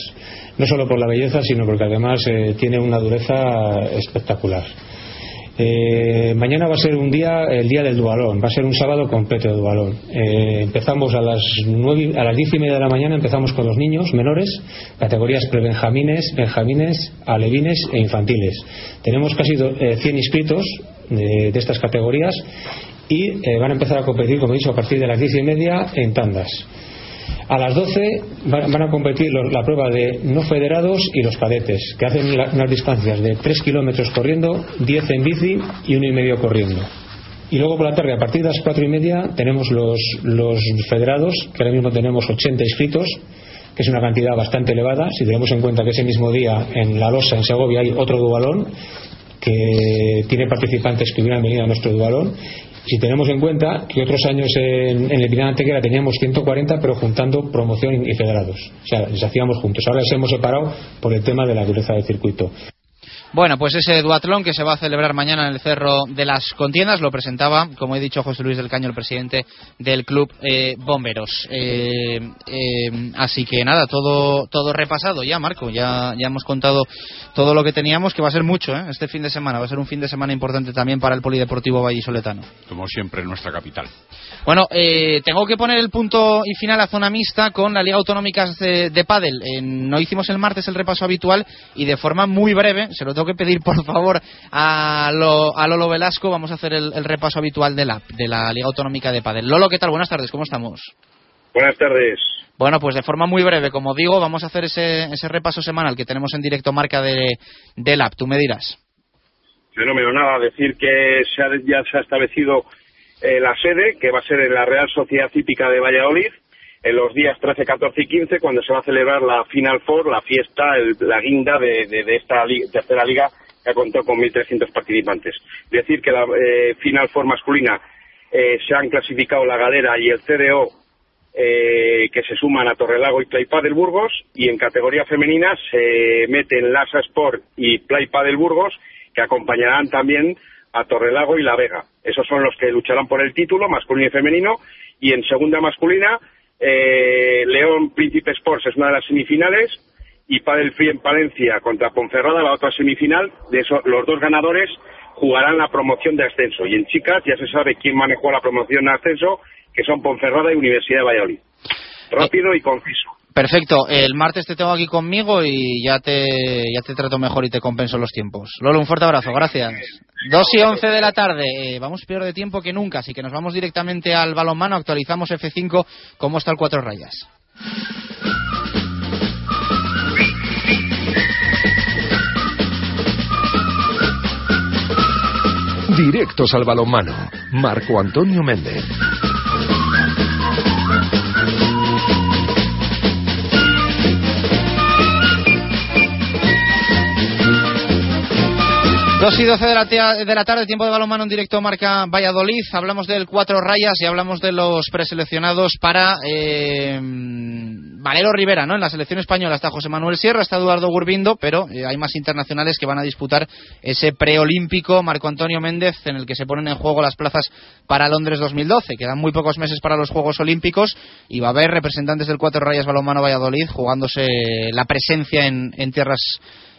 no solo por la belleza, sino porque además eh, tiene una dureza espectacular. Eh, mañana va a ser un día, el día del dualón, va a ser un sábado completo de dualón. Eh, empezamos a las, nueve, a las diez y media de la mañana, empezamos con los niños menores, categorías prebenjamines, benjamines, alevines e infantiles. Tenemos casi 100 eh, inscritos de, de, estas categorías y van a empezar a competir, como he dicho, a partir de las diez y media en tandas. A las 12 van a competir la prueba de no federados y los cadetes, que hacen unas distancias de 3 kilómetros corriendo, 10 en bici y uno y medio corriendo. Y luego por la tarde, a partir de las 4 y media, tenemos los, los federados, que ahora mismo tenemos 80 inscritos, que es una cantidad bastante elevada. Si tenemos en cuenta que ese mismo día en La Losa, en Segovia, hay otro dualón que tiene participantes que hubieran venido a nuestro dualón si tenemos en cuenta que otros años en, el Pinar Antequera teníamos 140, pero juntando promoción y federados. O sea, les hacíamos juntos. Ahora les hemos separado por el tema de la dureza del circuito. Bueno, pues ese duatlón que se va a celebrar mañana en el Cerro de las Contiendas lo presentaba, como he dicho, José Luis del Caño, el presidente del Club eh, Bomberos. Eh, eh, así que nada, todo todo repasado ya, Marco. Ya, ya hemos contado todo lo que teníamos, que va a ser mucho este fin de semana. Va a ser un fin de semana importante también para el Polideportivo Vallisoletano. Como siempre en nuestra capital. Bueno, tengo que poner el punto y final a zona mixta con la Liga Autonómica de, de Padel. no hicimos el martes el repaso habitual y de forma muy breve, se lo tengo que pedir por favor a, Lolo Velasco. Vamos a hacer el, repaso habitual de la, de la Liga Autonómica de Padel. Lolo, ¿qué tal? Buenas tardes, ¿cómo estamos? Buenas tardes. Bueno, pues de forma muy breve, como digo, vamos a hacer ese, ese repaso semanal que tenemos en directo marca de, del app. Tú me dirás. Fenómeno, nada, decir que se ya se ha establecido eh, la sede, que va a ser en la Real Sociedad Hípica de Valladolid, en los días 13, 14 y 15, cuando se va a celebrar la Final Four, la fiesta, la guinda de, esta tercera liga que ha contado con 1.300 participantes. Decir que la eh, Final Four masculina eh, se han clasificado la Galera y el CDO eh, que se suman a Torrelago y Play del Burgos y en categoría femenina se meten Lasa Sport y Play del Burgos que acompañarán también a Torrelago y La Vega. Esos son los que lucharán por el título masculino y femenino y en segunda masculina eh, León Príncipe Sports es una de las semifinales y Padel en Palencia contra Ponferrada la otra semifinal. De eso, los dos ganadores jugarán la promoción de ascenso. Y en chicas ya se sabe quién manejó la promoción de ascenso, que son Ponferrada y Universidad de Valladolid. Rápido y conciso. Perfecto. El martes te tengo aquí conmigo y ya te, ya te trato mejor y te compenso los tiempos. Lolo, un fuerte abrazo. Gracias. 2 y 11 de la tarde. Eh, vamos peor de tiempo que nunca, así que nos vamos directamente al balonmano. Actualizamos F5. ¿Cómo está el cuatro rayas? Directos al balonmano. Marco Antonio Méndez. 2 y 12 de la, de la tarde, tiempo de balonmano en directo marca Valladolid. Hablamos del cuatro rayas y hablamos de los preseleccionados para eh, Valero Rivera, ¿no? En la selección española está José Manuel Sierra, está Eduardo Gurbindo, pero eh, hay más internacionales que van a disputar ese preolímpico Marco Antonio Méndez en el que se ponen en juego las plazas para Londres 2012. Quedan muy pocos meses para los Juegos Olímpicos y va a haber representantes del cuatro rayas balonmano Valladolid jugándose la presencia en, en tierras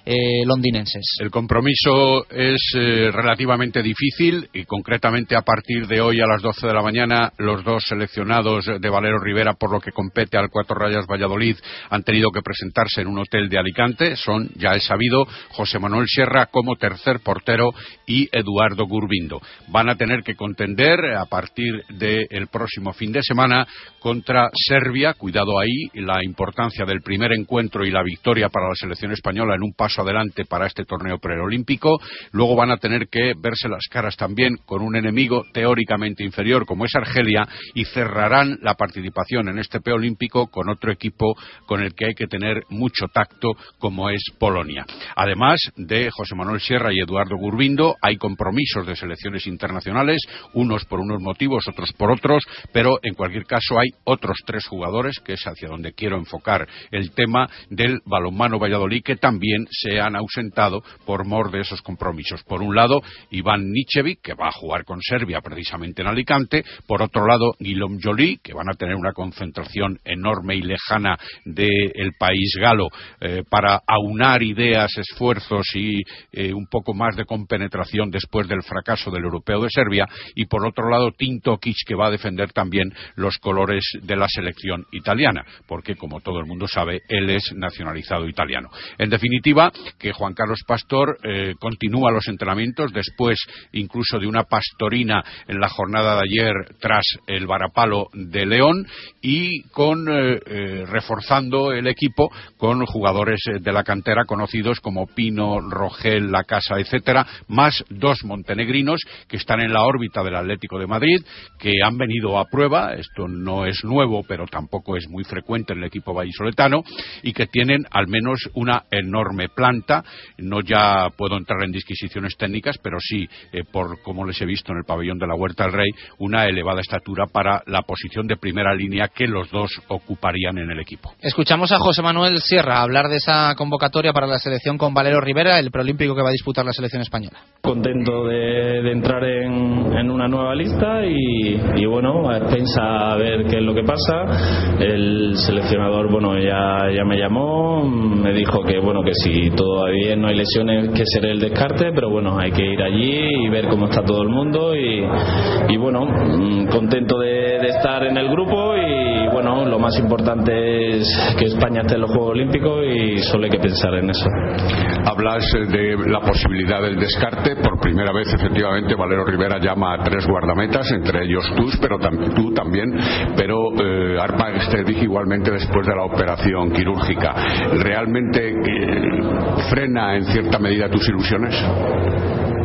eh, londinenses. El compromiso es eh, relativamente difícil y concretamente a partir de hoy a las 12 de la mañana los dos seleccionados de Valero Rivera por lo que compete al Cuatro Rayas Valladolid han tenido que presentarse en un hotel de Alicante. Son, ya es sabido, José Manuel Sierra como tercer portero y Eduardo Gurbindo. Van a tener que contender a partir del próximo fin de semana contra Serbia. Cuidado ahí, la importancia del primer encuentro y la victoria para la selección española en un paso adelante para este torneo preolímpico. Luego van a tener que verse las caras también con un enemigo teóricamente inferior como es Argelia y cerrarán la participación en este preolímpico con otro equipo con el que hay que tener mucho tacto como es Polonia. Además de José Manuel Sierra y Eduardo Gurbindo, hay compromisos de selecciones internacionales, unos por unos motivos, otros por otros, pero en cualquier caso hay otros tres jugadores, que es hacia donde quiero enfocar el tema del balonmano Valladolid, que también se han ausentado por mor de esos compromisos. Por un lado, Iván Nichevic, que va a jugar con Serbia precisamente en Alicante. Por otro lado, Guillaume Joly, que van a tener una concentración enorme y lejana del país galo eh, para aunar ideas, esfuerzos y eh, un poco más de compenetración después del fracaso del europeo de Serbia. Y por otro lado, Tinto Kic, que va a defender también los colores de la selección italiana, porque como todo el mundo sabe, él es nacionalizado italiano. En definitiva, que Juan Carlos Pastor eh, continúa los entrenamientos después incluso de una pastorina en la jornada de ayer tras el varapalo de León y con eh, eh, reforzando el equipo con jugadores de la cantera conocidos como Pino, Rogel, La Casa, etcétera, más dos montenegrinos que están en la órbita del Atlético de Madrid, que han venido a prueba, esto no es nuevo, pero tampoco es muy frecuente en el equipo vallisoletano, y que tienen al menos una enorme planta. No ya puedo entrar en disquisiciones técnicas, pero sí, eh, por como les he visto en el pabellón de la Huerta del Rey, una elevada estatura para la posición de primera línea que los dos ocuparían en el equipo. Escuchamos a José Manuel Sierra hablar de esa convocatoria para la selección con Valero Rivera, el preolímpico que va a disputar la selección española. Contento de, entrar en, una nueva lista y, bueno, a a ver qué es lo que pasa. El seleccionador, bueno, ya, ya me llamó, me dijo que bueno que si todavía no hay lesiones que será el descarte, pero bueno, hay que ir allí y ver cómo está todo el mundo y, bueno, mm, contento de, estar en el grupo y bueno, lo más importante es que España esté en los Juegos Olímpicos y solo hay que pensar en eso. Hablas eh, de la posibilidad del descarte, por primera vez efectivamente Valero Rivera llama a tres guardametas, entre ellos tú, pero tú también, pero eh, te dije igualmente después de la operación quirúrgica. ¿Realmente eh, frena en cierta medida tus ilusiones?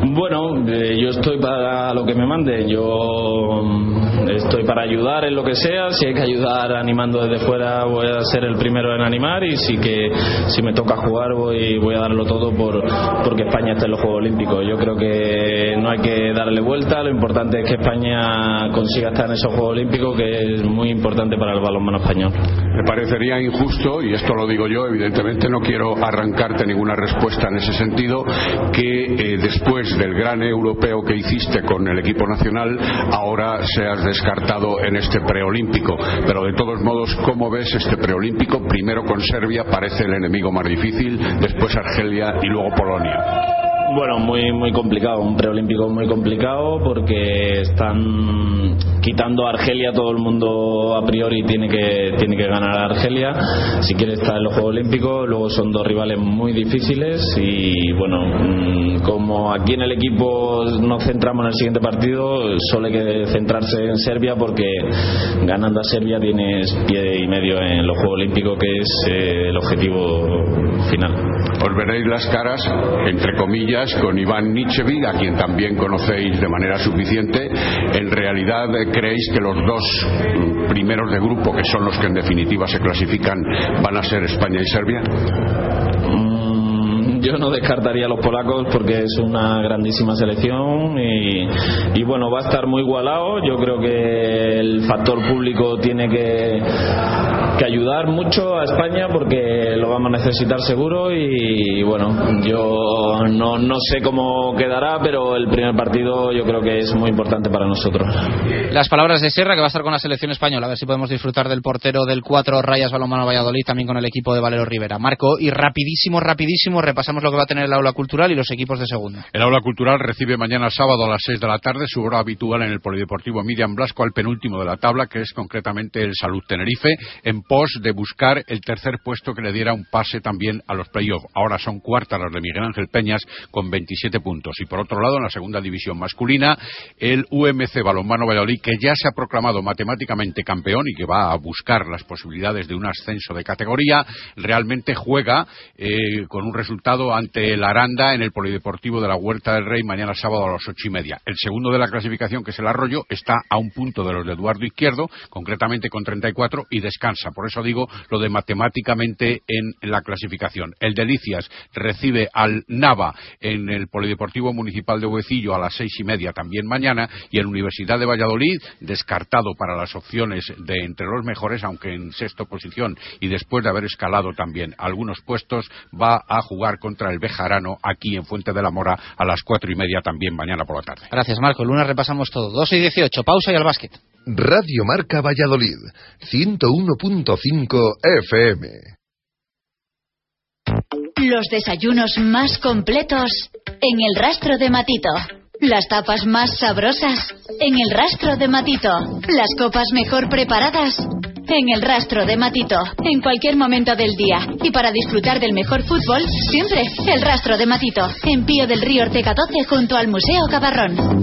Bueno, eh, yo estoy para lo que me mande. Yo mm, estoy para ayudar en lo que sea. Si hay que ayudar animando desde fuera, voy a ser el primero en animar. Y si que si me toca jugar, voy, voy a darlo todo por porque España esté en los Juegos Olímpicos. Yo creo que no hay que darle vuelta. Lo importante es que España consiga estar en esos Juegos Olímpicos, que es muy importante para el balonmano español. Me parecería injusto, y esto lo digo yo, evidentemente no quiero arrancarte ninguna respuesta en ese sentido, que eh, después del gran europeo que hiciste con el equipo nacional, ahora seas descartado en este preolímpico. Pero de todos modos, ¿cómo ves este preolímpico? Primero con Serbia parece el enemigo más difícil, después Argelia y luego Polonia. Bueno, muy muy complicado, un preolímpico muy complicado porque están quitando a Argelia, todo el mundo a priori tiene que tiene que ganar a Argelia si quiere estar en los Juegos Olímpicos, luego son dos rivales muy difíciles y bueno, mm, como aquí en el equipo nos centramos en el siguiente partido, solo hay que centrarse en Serbia porque ganando a Serbia tienes pie y medio en los Juegos Olímpicos que es eh, el objetivo final. Os veréis las caras, entre comillas, con Iván Nichevic, a quien también conocéis de manera suficiente. ¿En realidad creéis que los dos mm, primeros de grupo, que son los que en definitiva se clasifican, van a ser España y Serbia? Mm, yo no descartaría a los polacos porque es una grandísima selección y, y bueno, va a estar muy igualado. Yo creo que el factor público tiene que, que ayudar mucho a España porque lo vamos a necesitar seguro y, bueno, yo no, no sé cómo quedará, pero el primer partido yo creo que es muy importante para nosotros. Las palabras de Sierra que va a estar con la selección española, a ver si podemos disfrutar del portero del 4 Rayas Balonmano Valladolid también con el equipo de Valero Rivera. Marco, y rapidísimo, rapidísimo repasamos lo que va a tener el aula cultural y los equipos de segunda. El aula cultural recibe mañana sábado a las 6 de la tarde su hora habitual en el Polideportivo Miriam Blasco al penúltimo de la tabla, que es concretamente el Salud Tenerife, en pos de buscar el tercer puesto que le diera un pase también a los playoffs. Ahora son cuartas las de Miguel Ángel Peñas con 27 puntos. Y por otro lado, en la segunda división masculina, el UMC Balonmano Valladolid, que ya se ha proclamado matemáticamente campeón y que va a buscar las posibilidades de un ascenso de categoría, realmente juega eh, con un resultado ante el Aranda en el Polideportivo de la Huerta del Rey mañana sábado a las ocho y media. El segundo de la clasificación, que es el Arroyo, está a un punto de los de Eduardo Izquierdo, concretamente con 34, y descansa. Por eso digo lo de matemáticamente en la clasificación. El Delicias recibe al Nava en el Polideportivo Municipal de Huecillo a las seis y media también mañana, y el Universidad de Valladolid, descartado para las opciones de entre los mejores, aunque en sexta posición, y después de haber escalado también algunos puestos, va a jugar contra el Bejarano aquí en Fuente de la Mora a las cuatro y media también mañana por la tarde. Gracias, Marco. Lunes repasamos todo. 2 y 18, pausa y al básquet. Radio Marca Valladolid, 101.5 FM. Los desayunos más completos en el rastro de Matito. Las tapas más sabrosas en el rastro de Matito. Las copas mejor preparadas en el rastro de Matito. En cualquier momento del día. Y para disfrutar del mejor fútbol, siempre el rastro de Matito. En Pío del Río Ortega 12 junto al Museo Cabarrón.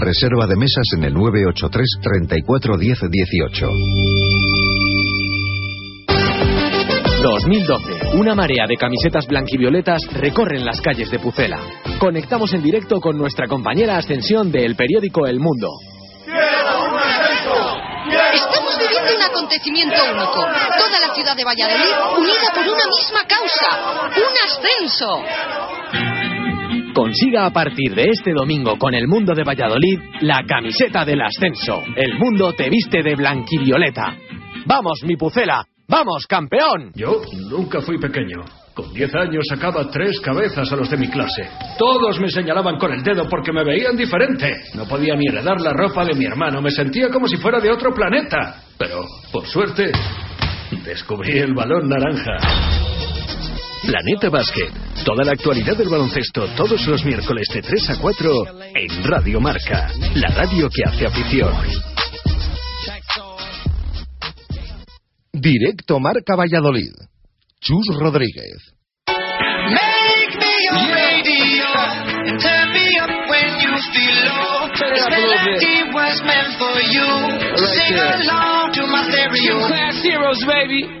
Reserva de mesas en el 983 34 10 18. 2012. Una marea de camisetas blanquivioletas recorren las calles de Pucela. Conectamos en directo con nuestra compañera Ascensión del periódico El Mundo. Estamos viviendo un acontecimiento único. Toda la ciudad de Valladolid unida por una misma causa. Un ascenso. Consiga a partir de este domingo con el Mundo de Valladolid la camiseta del ascenso. El Mundo te viste de blanquivioleta. ¡Vamos, mi Pucela! ¡Vamos, campeón! Yo nunca fui pequeño. Con 10 años sacaba tres cabezas a los de mi clase. Todos me señalaban con el dedo porque me veían diferente. No podía ni heredar la ropa de mi hermano. Me sentía como si fuera de otro planeta. Pero, por suerte, descubrí el balón naranja. Planeta Básquet. Toda la actualidad del baloncesto todos los miércoles de 3 a 4 en Radio Marca. La radio que hace afición. Directo Marca Valladolid. Chus Rodríguez. Make me your radio turn me up when you feel low. This melody was meant for you. Sing along to my stereo. Class heroes, baby.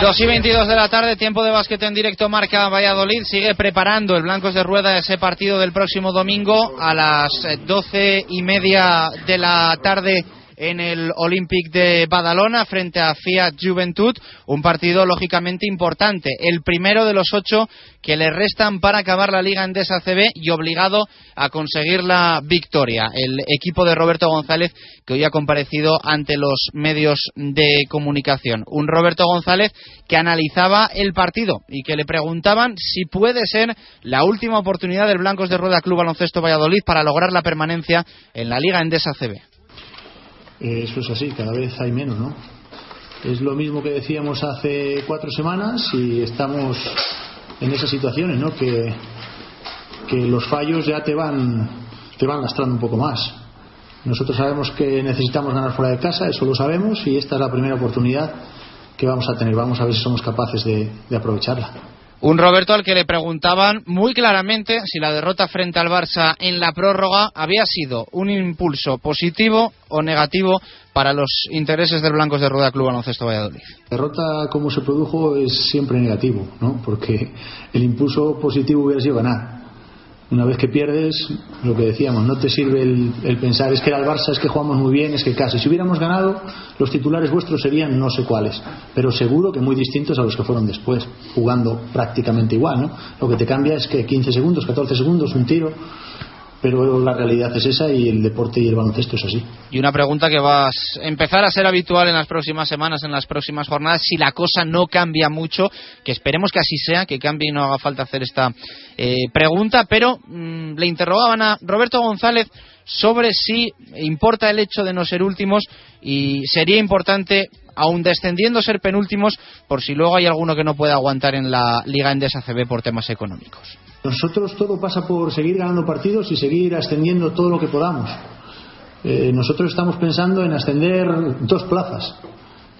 2 y 22 de la tarde, tiempo de básquet en directo marca Valladolid. Sigue preparando el Blancos de Rueda ese partido del próximo domingo a las eh, 12 y media de la tarde en el Olympic de Badalona frente a Fiat Juventud, un partido lógicamente importante, el primero de los ocho que le restan para acabar la Liga Endesa CB y obligado a conseguir la victoria. El equipo de Roberto González que hoy ha comparecido ante los medios de comunicación. Un Roberto González que analizaba el partido y que le preguntaban si puede ser la última oportunidad del Blancos de Rueda Club Baloncesto Valladolid para lograr la permanencia en la Liga Endesa CB. Eso es así, cada vez hay menos, ¿no? Es lo mismo que decíamos hace cuatro semanas y estamos en esas situaciones, ¿no? Que, que los fallos ya te van, te van lastrando un poco más. Nosotros sabemos que necesitamos ganar fuera de casa, eso lo sabemos, y esta es la primera oportunidad que vamos a tener. Vamos a ver si somos capaces de aprovecharla. Un Roberto al que le preguntaban muy claramente si la derrota frente al Barça en la prórroga había sido un impulso positivo o negativo para los intereses del Blancos de Rueda Club Baloncesto Valladolid. Derrota como se produjo es siempre negativo, ¿no? Porque el impulso positivo hubiera sido ganar. Una vez que pierdes, lo que decíamos, no te sirve el, el, pensar es que era el Barça, es que jugamos muy bien, es que casi. Si hubiéramos ganado, los titulares vuestros serían no sé cuáles, pero seguro que muy distintos a los que fueron después, jugando prácticamente igual, ¿no? Lo que te cambia es que 15 segundos, 14 segundos, un tiro, pero la realidad es esa y el deporte y el baloncesto es así. Y una pregunta que va a empezar a ser habitual en las próximas semanas, en las próximas jornadas, si la cosa no cambia mucho, que esperemos que así sea, que cambie y no haga falta hacer esta eh, pregunta, pero mmm, le interrogaban a Roberto González sobre si importa el hecho de no ser últimos y sería importante aun descendiendo ser penúltimos por si luego hay alguno que no pueda aguantar en la Liga Endesa CB por temas económicos. Nosotros todo pasa por seguir ganando partidos y seguir ascendiendo todo lo que podamos. Eh, nosotros estamos pensando en ascender dos plazas,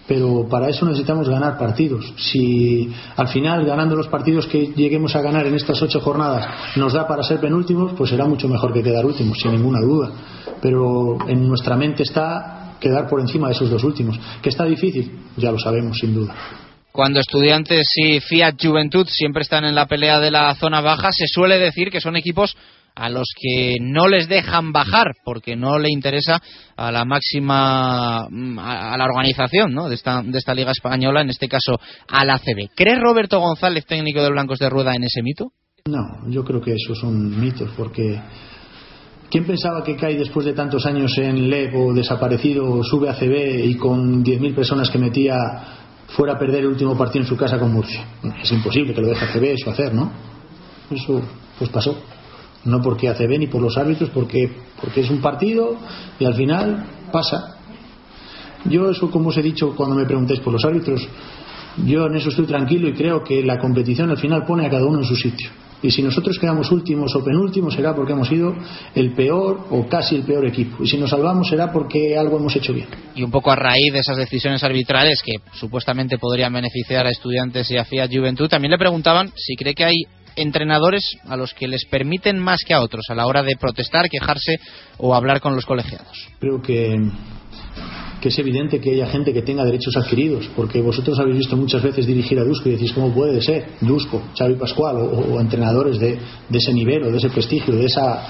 pero para eso necesitamos ganar partidos. Si al final, ganando los partidos que lleguemos a ganar en estas ocho jornadas, nos da para ser penúltimos, pues será mucho mejor que quedar últimos, sin ninguna duda. Pero en nuestra mente está quedar por encima de esos dos últimos. ¿Que está difícil? Ya lo sabemos, sin duda cuando estudiantes y Fiat Juventud siempre están en la pelea de la zona baja, se suele decir que son equipos a los que no les dejan bajar porque no le interesa a la máxima a la organización ¿no? de, esta, de esta liga española, en este caso a la CB. ¿Cree Roberto González, técnico de Blancos de Rueda, en ese mito? No, yo creo que esos son mitos porque ¿Quién pensaba que CAI después de tantos años en LEP o desaparecido sube a CB y con 10.000 personas que metía fuera a perder el último partido en su casa con Murcia. Es imposible que lo deje ACB eso hacer, ¿no? Eso pues pasó. No porque ACB ni por los árbitros, porque, porque es un partido y al final pasa. Yo eso, como os he dicho cuando me preguntéis por los árbitros, yo en eso estoy tranquilo y creo que la competición al final pone a cada uno en su sitio. Y si nosotros quedamos últimos o penúltimos será porque hemos sido el peor o casi el peor equipo. Y si nos salvamos será porque algo hemos hecho bien. Y un poco a raíz de esas decisiones arbitrales que supuestamente podrían beneficiar a estudiantes y a Fiat Juventud, también le preguntaban si cree que hay entrenadores a los que les permiten más que a otros a la hora de protestar, quejarse o hablar con los colegiados. Creo que que es evidente que haya gente que tenga derechos adquiridos, porque vosotros habéis visto muchas veces dirigir a Dusko y decís, ¿cómo puede ser? Dusko, Xavi Pascual o, entrenadores de, de, ese nivel o de ese prestigio, de esa,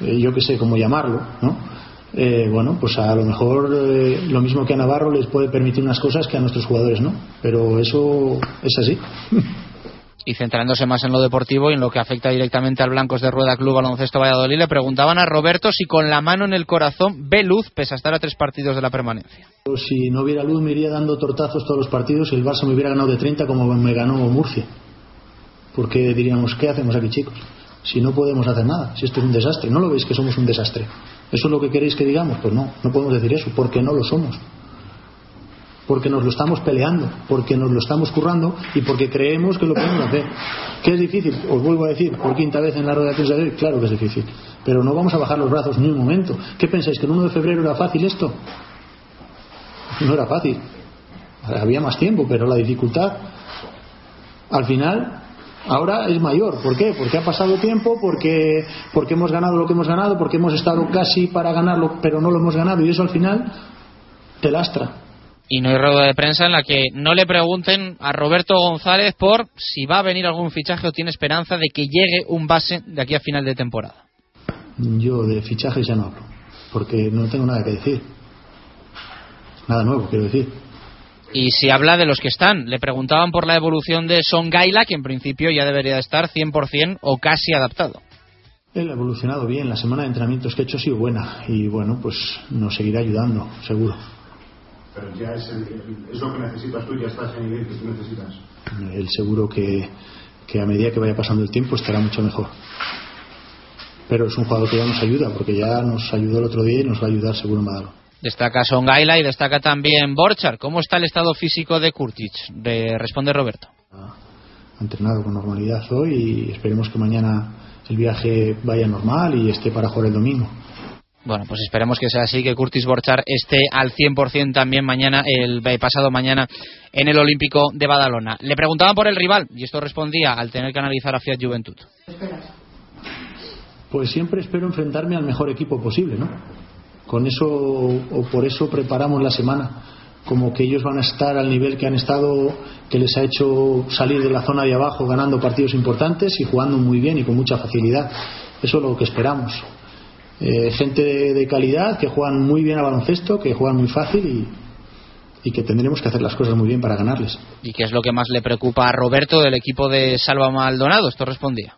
eh, yo qué sé cómo llamarlo, ¿no? Eh, bueno, pues a lo mejor eh, lo mismo que a Navarro les puede permitir unas cosas que a nuestros jugadores no, pero eso es así. y centrándose más en lo deportivo y en lo que afecta directamente al Blancos de Rueda Club Baloncesto Valladolid, le preguntaban a Roberto si con la mano en el corazón ve luz pese a estar a tres partidos de la permanencia. Si no hubiera luz me iría dando tortazos todos los partidos y el Barça me hubiera ganado de 30 como me ganó Murcia. Porque diríamos, ¿qué hacemos aquí chicos? Si no podemos hacer nada, si esto es un desastre. ¿No lo veis que somos un desastre? ¿Eso es lo que queréis que digamos? Pues no, no podemos decir eso, porque no lo somos porque nos lo estamos peleando, porque nos lo estamos currando y porque creemos que lo podemos hacer. ¿Qué es difícil? Os vuelvo a decir, por quinta vez en la rueda de de hoy, claro que es difícil. Pero no vamos a bajar los brazos ni un momento. ¿Qué pensáis? ¿Que el 1 de febrero era fácil esto? No era fácil. Había más tiempo, pero la dificultad al final ahora es mayor. ¿Por qué? Porque ha pasado tiempo, porque, porque hemos ganado lo que hemos ganado, porque hemos estado casi para ganarlo, pero no lo hemos ganado y eso al final te lastra Y no hay rueda de prensa en la que no le pregunten a Roberto González por si va a venir algún fichaje o tiene esperanza de que llegue un base de aquí a final de temporada. Yo de fichajes ya no hablo, porque no tengo nada que decir. Nada nuevo, quiero decir. Y si habla de los que están, le preguntaban por la evolución de Son Gaila, que en principio ya debería estar 100% o casi adaptado. Él ha evolucionado bien, la semana de entrenamientos que he hecho ha sido buena y bueno, pues nos seguirá ayudando, seguro. Pero ya es, el- es lo que necesitas tú, ya estás en el nivel que tú necesitas. Él seguro que, que a medida que vaya pasando el tiempo estará mucho mejor. Pero es un jugador que ya nos ayuda, porque ya nos ayudó el otro día y nos va a ayudar seguro en Badalona. Destaca Son Gaila y destaca también Borchar. ¿Cómo está el estado físico de Kurtic? De- responde Roberto. Ha entrenado con normalidad hoy y esperemos que mañana el viaje vaya normal y esté para jugar el domingo. Bueno, pues esperemos que sea así, que Curtis Borchar esté al 100% también mañana, el eh, pasado mañana, en el Olímpico de Badalona. Le preguntaban por el rival y esto respondía al tener que analizar a Fiat Juventud. Pues siempre espero enfrentarme al mejor equipo posible, ¿no? Con eso o por eso preparamos la semana, como que ellos van a estar al nivel que han estado, que les ha hecho salir de la zona de abajo ganando partidos importantes y jugando muy bien y con mucha facilidad. Eso es lo que esperamos. Eh, gente de, de calidad que juegan muy bien a baloncesto, que juegan muy fácil y, y que tendremos que hacer las cosas muy bien para ganarles. ¿Y qué es lo que más le preocupa a Roberto del equipo de Salva Maldonado? Esto respondía.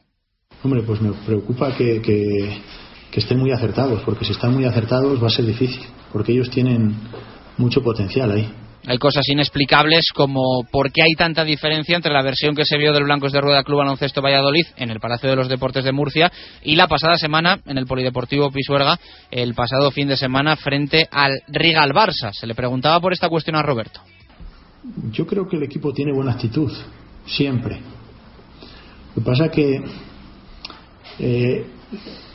Hombre, pues me preocupa que, que- que estén muy acertados, porque si están muy acertados va a ser difícil, porque ellos tienen mucho potencial ahí. Hay cosas inexplicables como por qué hay tanta diferencia entre la versión que se vio del Blancos de Rueda Club Baloncesto Valladolid en el Palacio de los Deportes de Murcia y la pasada semana en el Polideportivo Pisuerga, el pasado fin de semana frente al Rigal Barça. Se le preguntaba por esta cuestión a Roberto. Yo creo que el equipo tiene buena actitud, siempre. Lo que pasa que eh,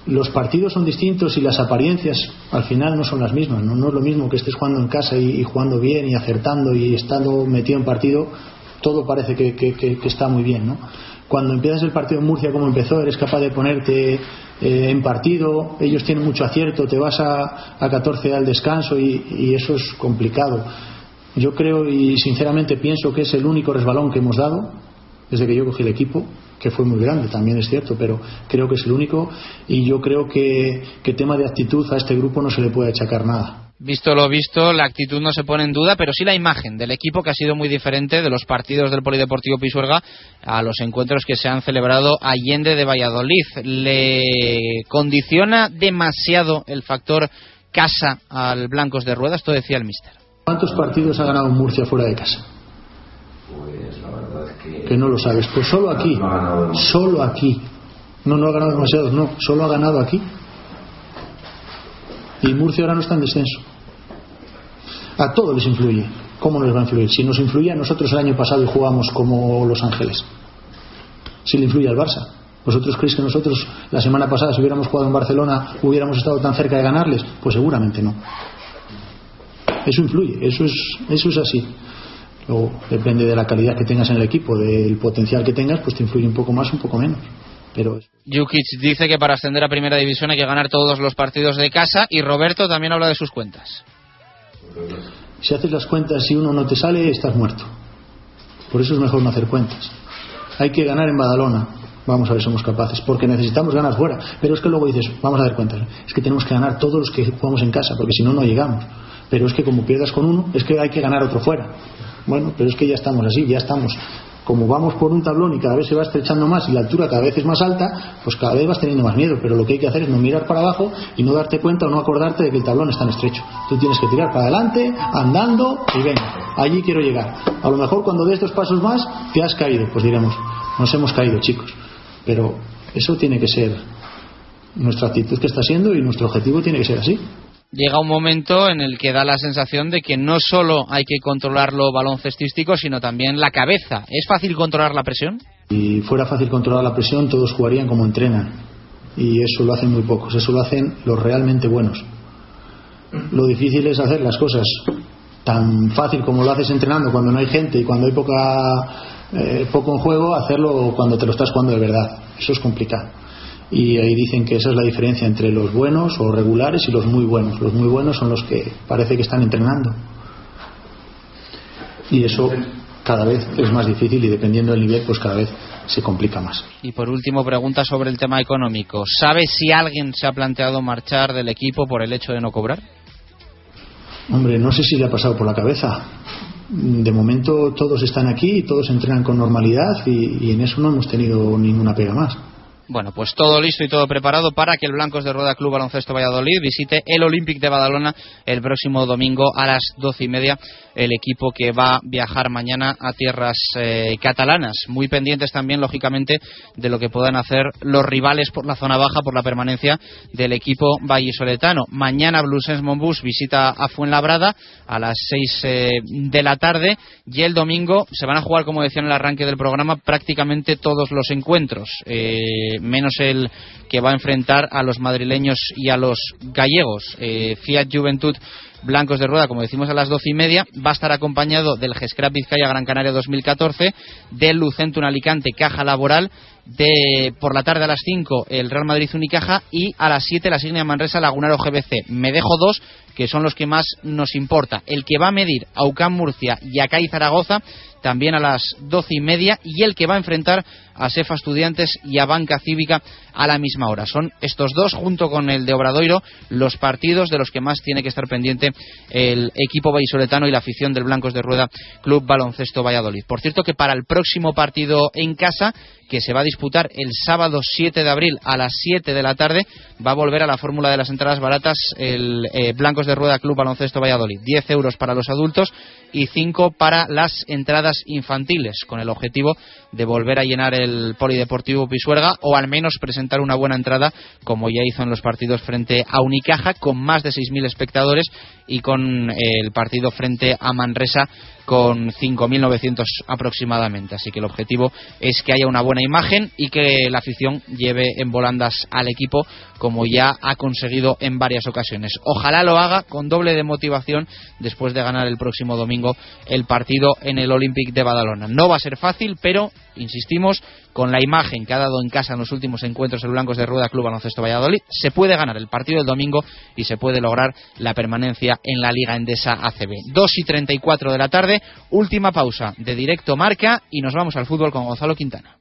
los partidos son distintos y las apariencias al final no son las mismas. No, es lo mismo que estés jugando en casa y, jugando bien y acertando y estando metido en partido, todo parece que- que está muy bien. ¿no? Cuando empiezas el partido en Murcia como empezó, eres capaz de ponerte eh, en partido, ellos tienen mucho acierto, te vas a, a 14 al descanso y, y eso es complicado. Yo creo y sinceramente pienso que es el único resbalón que hemos dado desde que yo cogí el equipo, que fue muy grande, también es cierto, pero creo que es el único y yo creo que, que tema de actitud a este grupo no se le puede achacar nada. Visto lo visto, la actitud no se pone en duda, pero sí la imagen del equipo que ha sido muy diferente de los partidos del Polideportivo Pisuerga a los encuentros que se han celebrado Allende de Valladolid. ¿Le condiciona demasiado el factor casa al Blancos de Rueda? Esto decía el mister. ¿Cuántos partidos ha ganado Murcia fuera de casa? Que no lo sabes. Pues solo aquí. Solo aquí. No, no ha ganado demasiados, no. Solo ha ganado aquí. Y Murcia ahora no está en descenso. A todos les influye. ¿Cómo nos va a influir? Si nos influía a nosotros el año pasado y jugamos como Los Ángeles. Si le influye al Barça. ¿Vosotros creéis que nosotros la semana pasada, si hubiéramos jugado en Barcelona, hubiéramos estado tan cerca de ganarles? Pues seguramente no. Eso influye, eso es, eso es así. Luego, depende de la calidad que tengas en el equipo, del potencial que tengas, pues te influye un poco más, un poco menos. Pero Jukic dice que para ascender a Primera División hay que ganar todos los partidos de casa y Roberto también habla de sus cuentas. si haces las cuentas y uno no te sale, estás muerto. Por eso es mejor no hacer cuentas. Hay que ganar en Badalona. Vamos a ver si somos capaces, porque necesitamos ganar fuera. Pero es que luego dices, vamos a dar cuentas. Es que tenemos que ganar todos los que jugamos en casa, porque si no, no llegamos. Pero es que como pierdas con uno, es que hay que ganar otro fuera. Bueno, pero es que ya estamos así, ya estamos. Como vamos por un tablón y cada vez se va estrechando más y la altura cada vez es más alta, pues cada vez vas teniendo más miedo. Pero lo que hay que hacer es no mirar para abajo y no darte cuenta o no acordarte de que el tablón es tan estrecho. Tú tienes que tirar para adelante, andando y venga, allí quiero llegar. A lo mejor cuando des dos pasos más te has caído, pues diremos, nos hemos caído chicos. Pero eso tiene que ser nuestra actitud que está siendo y nuestro objetivo tiene que ser así. Llega un momento en el que da la sensación de que no solo hay que controlar lo baloncestístico, sino también la cabeza. ¿Es fácil controlar la presión? Si fuera fácil controlar la presión, todos jugarían como entrenan. Y eso lo hacen muy pocos, eso lo hacen los realmente buenos. Lo difícil es hacer las cosas tan fácil como lo haces entrenando cuando no hay gente y cuando hay poca, eh, poco en juego, hacerlo cuando te lo estás jugando de verdad. Eso es complicado. Y ahí dicen que esa es la diferencia entre los buenos o regulares y los muy buenos. Los muy buenos son los que parece que están entrenando. Y eso cada vez es más difícil y dependiendo del nivel, pues cada vez se complica más. Y por último, pregunta sobre el tema económico. ¿Sabe si alguien se ha planteado marchar del equipo por el hecho de no cobrar? Hombre, no sé si le ha pasado por la cabeza. De momento todos están aquí y todos entrenan con normalidad y, y en eso no hemos tenido ninguna pega más. Bueno, pues todo listo y todo preparado para que el Blancos de Rueda Club Baloncesto Valladolid visite el Olympic de Badalona el próximo domingo a las doce y media. El equipo que va a viajar mañana a tierras eh, catalanas. Muy pendientes también, lógicamente, de lo que puedan hacer los rivales por la zona baja, por la permanencia del equipo vallisoletano. Mañana Bluesens Monbus visita a Fuenlabrada a las seis eh, de la tarde y el domingo se van a jugar, como decía en el arranque del programa, prácticamente todos los encuentros. Eh, menos el que va a enfrentar a los madrileños y a los gallegos. Eh, Fiat Juventud Blancos de Rueda, como decimos a las doce y media, va a estar acompañado del Gescrap Vizcaya Gran Canaria 2014, del Lucentum Alicante Caja Laboral, de por la tarde a las 5 el Real Madrid Unicaja y a las 7 la Signia Manresa Lagunaro GBC. Me dejo dos que son los que más nos importa. El que va a medir a Murcia y a CAI Zaragoza también a las doce y media y el que va a enfrentar a Sefa Estudiantes y a Banca Cívica a la misma hora. Son estos dos, junto con el de Obradoiro, los partidos de los que más tiene que estar pendiente el equipo vallisoletano y la afición del Blancos de Rueda Club Baloncesto Valladolid. Por cierto que para el próximo partido en casa, que se va a disputar el sábado 7 de abril a las 7 de la tarde, va a volver a la fórmula de las entradas baratas el eh, Blancos de Rueda Club Baloncesto Valladolid. 10 euros para los adultos y 5 para las entradas infantiles, con el objetivo de volver a llenar el Polideportivo Pisuerga o al menos presentar una buena entrada, como ya hizo en los partidos frente a Unicaja, con más de 6.000 espectadores y con el partido frente a Manresa con 5.900 aproximadamente. Así que el objetivo es que haya una buena imagen y que la afición lleve en volandas al equipo como ya ha conseguido en varias ocasiones. Ojalá lo haga con doble de motivación después de ganar el próximo domingo el partido en el Olympic de Badalona. No va a ser fácil, pero insistimos, con la imagen que ha dado en casa en los últimos encuentros el Blancos de Rueda Club Baloncesto Valladolid, se puede ganar el partido del domingo y se puede lograr la permanencia en la Liga Endesa ACB. 2 y 34 de la tarde, última pausa de directo marca y nos vamos al fútbol con Gonzalo Quintana.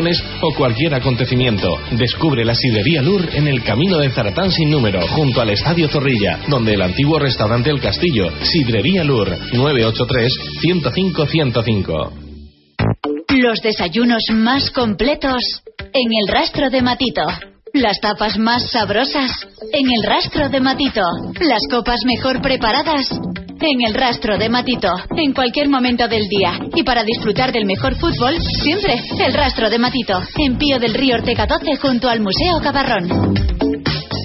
o cualquier acontecimiento. Descubre la sidrería Lur en el camino de Zaratán sin número, junto al Estadio Zorrilla, donde el antiguo restaurante El Castillo, Sidrería Lur, 983-105-105. Los desayunos más completos en el rastro de Matito. Las tapas más sabrosas en el rastro de Matito. Las copas mejor preparadas en el rastro de Matito. En cualquier momento del día. Y para disfrutar del mejor fútbol, siempre el rastro de Matito. En Pío del Río Ortega 12 junto al Museo Cabarrón.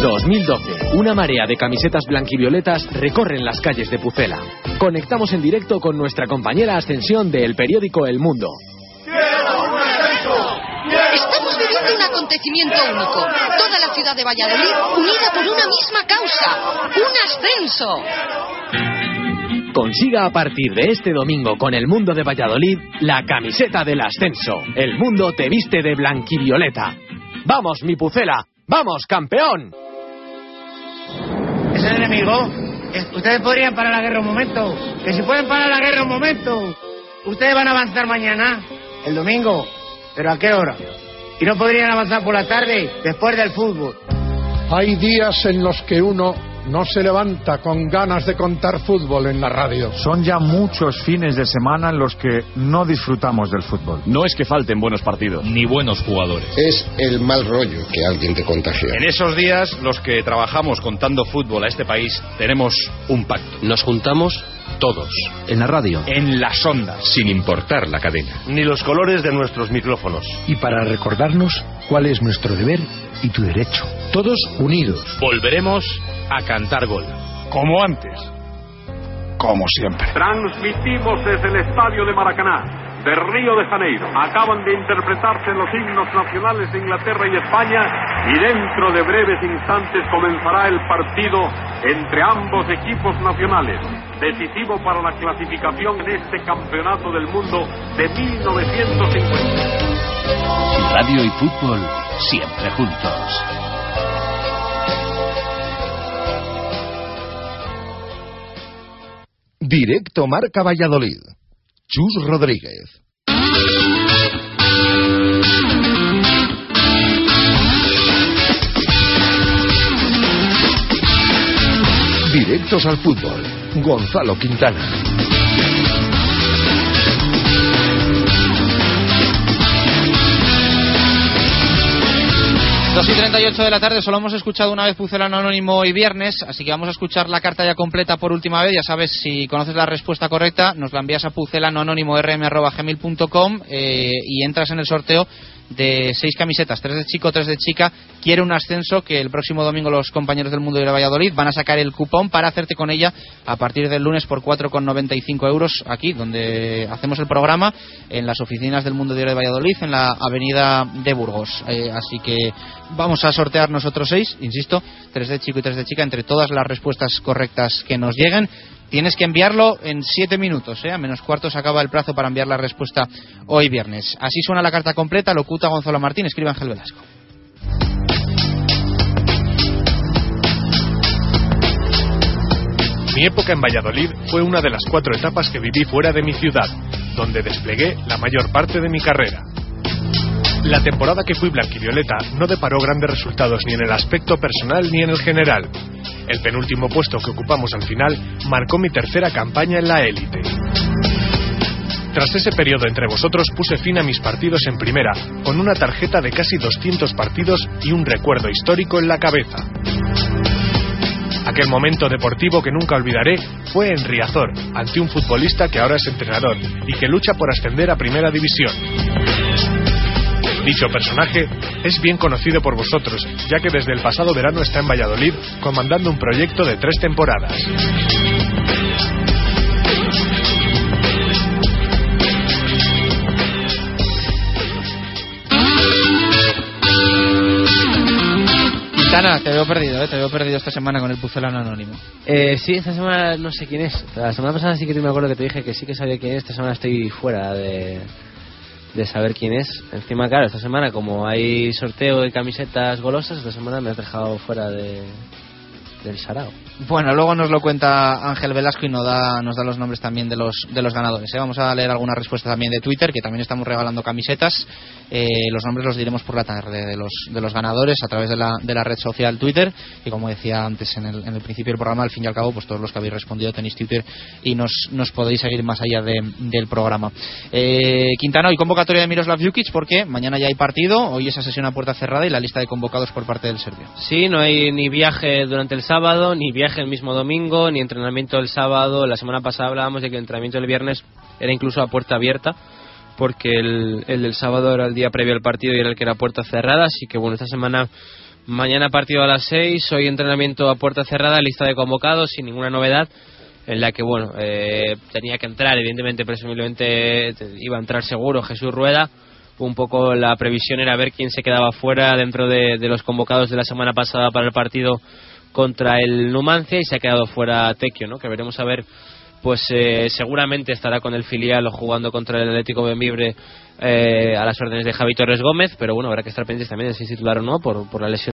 2012. Una marea de camisetas blanquivioletas recorren las calles de Pucela. Conectamos en directo con nuestra compañera Ascensión del periódico El Mundo. Estamos viviendo un acontecimiento único. Toda la ciudad de Valladolid unida por una misma causa. Un ascenso. Consiga a partir de este domingo con el Mundo de Valladolid la camiseta del ascenso. El Mundo te viste de blanquivioleta. ¡Vamos, mi Pucela! ¡Vamos, campeón! ¿Es el enemigo? Es- Ustedes podrían parar la guerra un momento. Que si pueden parar la guerra un momento. Ustedes van a avanzar mañana, el domingo. ¿Pero a qué hora? Y no podrían avanzar por la tarde, después del fútbol. Hay días en los que uno no se levanta con ganas de contar fútbol en la radio. Son ya muchos fines de semana en los que no disfrutamos del fútbol. No es que falten buenos partidos, ni buenos jugadores. Es el mal rollo que alguien te contagia. En esos días, los que trabajamos contando fútbol a este país, tenemos un pacto. Nos juntamos todos. En la radio. En las ondas. Sin importar la cadena. Ni los colores de nuestros micrófonos. Y para recordarnos cuál es nuestro deber y tu derecho. Todos unidos. Volveremos a cantar gol. Como antes. Como siempre. Transmitimos desde el estadio de Maracaná de Río de Janeiro. Acaban de interpretarse los himnos nacionales de Inglaterra y España y dentro de breves instantes comenzará el partido entre ambos equipos nacionales, decisivo para la clasificación en este campeonato del mundo de 1950. Radio y fútbol siempre juntos. Directo Marca Valladolid. Chus Rodríguez. Directos al fútbol. Gonzalo Quintana. Dos y 38 de la tarde, solo hemos escuchado una vez Pucelano Anónimo y viernes, así que vamos a escuchar la carta ya completa por última vez. Ya sabes, si conoces la respuesta correcta, nos la envías a pucelanoanónimo.rm.gmail.com eh, y entras en el sorteo de seis camisetas, tres de chico, tres de chica. Quiere un ascenso que el próximo domingo los compañeros del Mundo de Valladolid van a sacar el cupón para hacerte con ella a partir del lunes por 4,95 euros aquí, donde hacemos el programa, en las oficinas del Mundo de Valladolid, en la avenida de Burgos. Eh, así que vamos a sortear nosotros seis, insisto, tres de chico y tres de chica, entre todas las respuestas correctas que nos lleguen. Tienes que enviarlo en siete minutos, ¿eh? a menos cuarto acaba el plazo para enviar la respuesta hoy viernes. Así suena la carta completa, locuta Gonzalo Martín, escribe Ángel Velasco. Mi época en Valladolid fue una de las cuatro etapas que viví fuera de mi ciudad, donde desplegué la mayor parte de mi carrera. La temporada que fui blanquivioleta no deparó grandes resultados ni en el aspecto personal ni en el general. El penúltimo puesto que ocupamos al final marcó mi tercera campaña en la élite. Tras ese periodo entre vosotros puse fin a mis partidos en primera, con una tarjeta de casi 200 partidos y un recuerdo histórico en la cabeza. Aquel momento deportivo que nunca olvidaré fue en Riazor, ante un futbolista que ahora es entrenador y que lucha por ascender a primera división. Dicho personaje es bien conocido por vosotros, ya que desde el pasado verano está en Valladolid comandando un proyecto de tres temporadas. Quintana, te veo perdido, ¿eh? te veo perdido esta semana con el pucelano anónimo. Eh, sí, esta semana no sé quién es. La semana pasada sí que me acuerdo que te dije que sí que sabía quién es. Esta semana estoy fuera de, de saber quién es. Encima, claro, esta semana como hay sorteo de camisetas golosas, esta semana me has dejado fuera de, del sarao. Bueno, luego nos lo cuenta Ángel Velasco y nos da, nos da los nombres también de los, de los ganadores. ¿eh? Vamos a leer alguna respuesta también de Twitter, que también estamos regalando camisetas. Eh, los nombres los diremos por la tarde de los, de los ganadores a través de la, de la red social Twitter. Y como decía antes en el, en el principio del programa, al fin y al cabo, pues todos los que habéis respondido tenéis Twitter y nos, nos podéis seguir más allá de, del programa. Eh, Quintana, hoy convocatoria de Miroslav Jukic porque mañana ya hay partido, hoy esa sesión a puerta cerrada y la lista de convocados por parte del Serbio. Sí, no hay ni viaje durante el sábado, ni viaje el mismo domingo, ni entrenamiento el sábado. La semana pasada hablábamos de que el entrenamiento el viernes era incluso a puerta abierta, porque el, el del sábado era el día previo al partido y era el que era puerta cerrada. Así que bueno, esta semana, mañana partido a las 6, hoy entrenamiento a puerta cerrada, lista de convocados, sin ninguna novedad en la que bueno eh, tenía que entrar evidentemente presumiblemente iba a entrar seguro Jesús Rueda un poco la previsión era ver quién se quedaba fuera dentro de, de los convocados de la semana pasada para el partido contra el Numancia y se ha quedado fuera Tequio, ¿no? Que veremos a ver, pues eh, seguramente estará con el filial jugando contra el Atlético Benvibre eh, a las órdenes de Javi Torres Gómez, pero bueno, habrá que estar pendientes también de si es titular o no por, por la lesión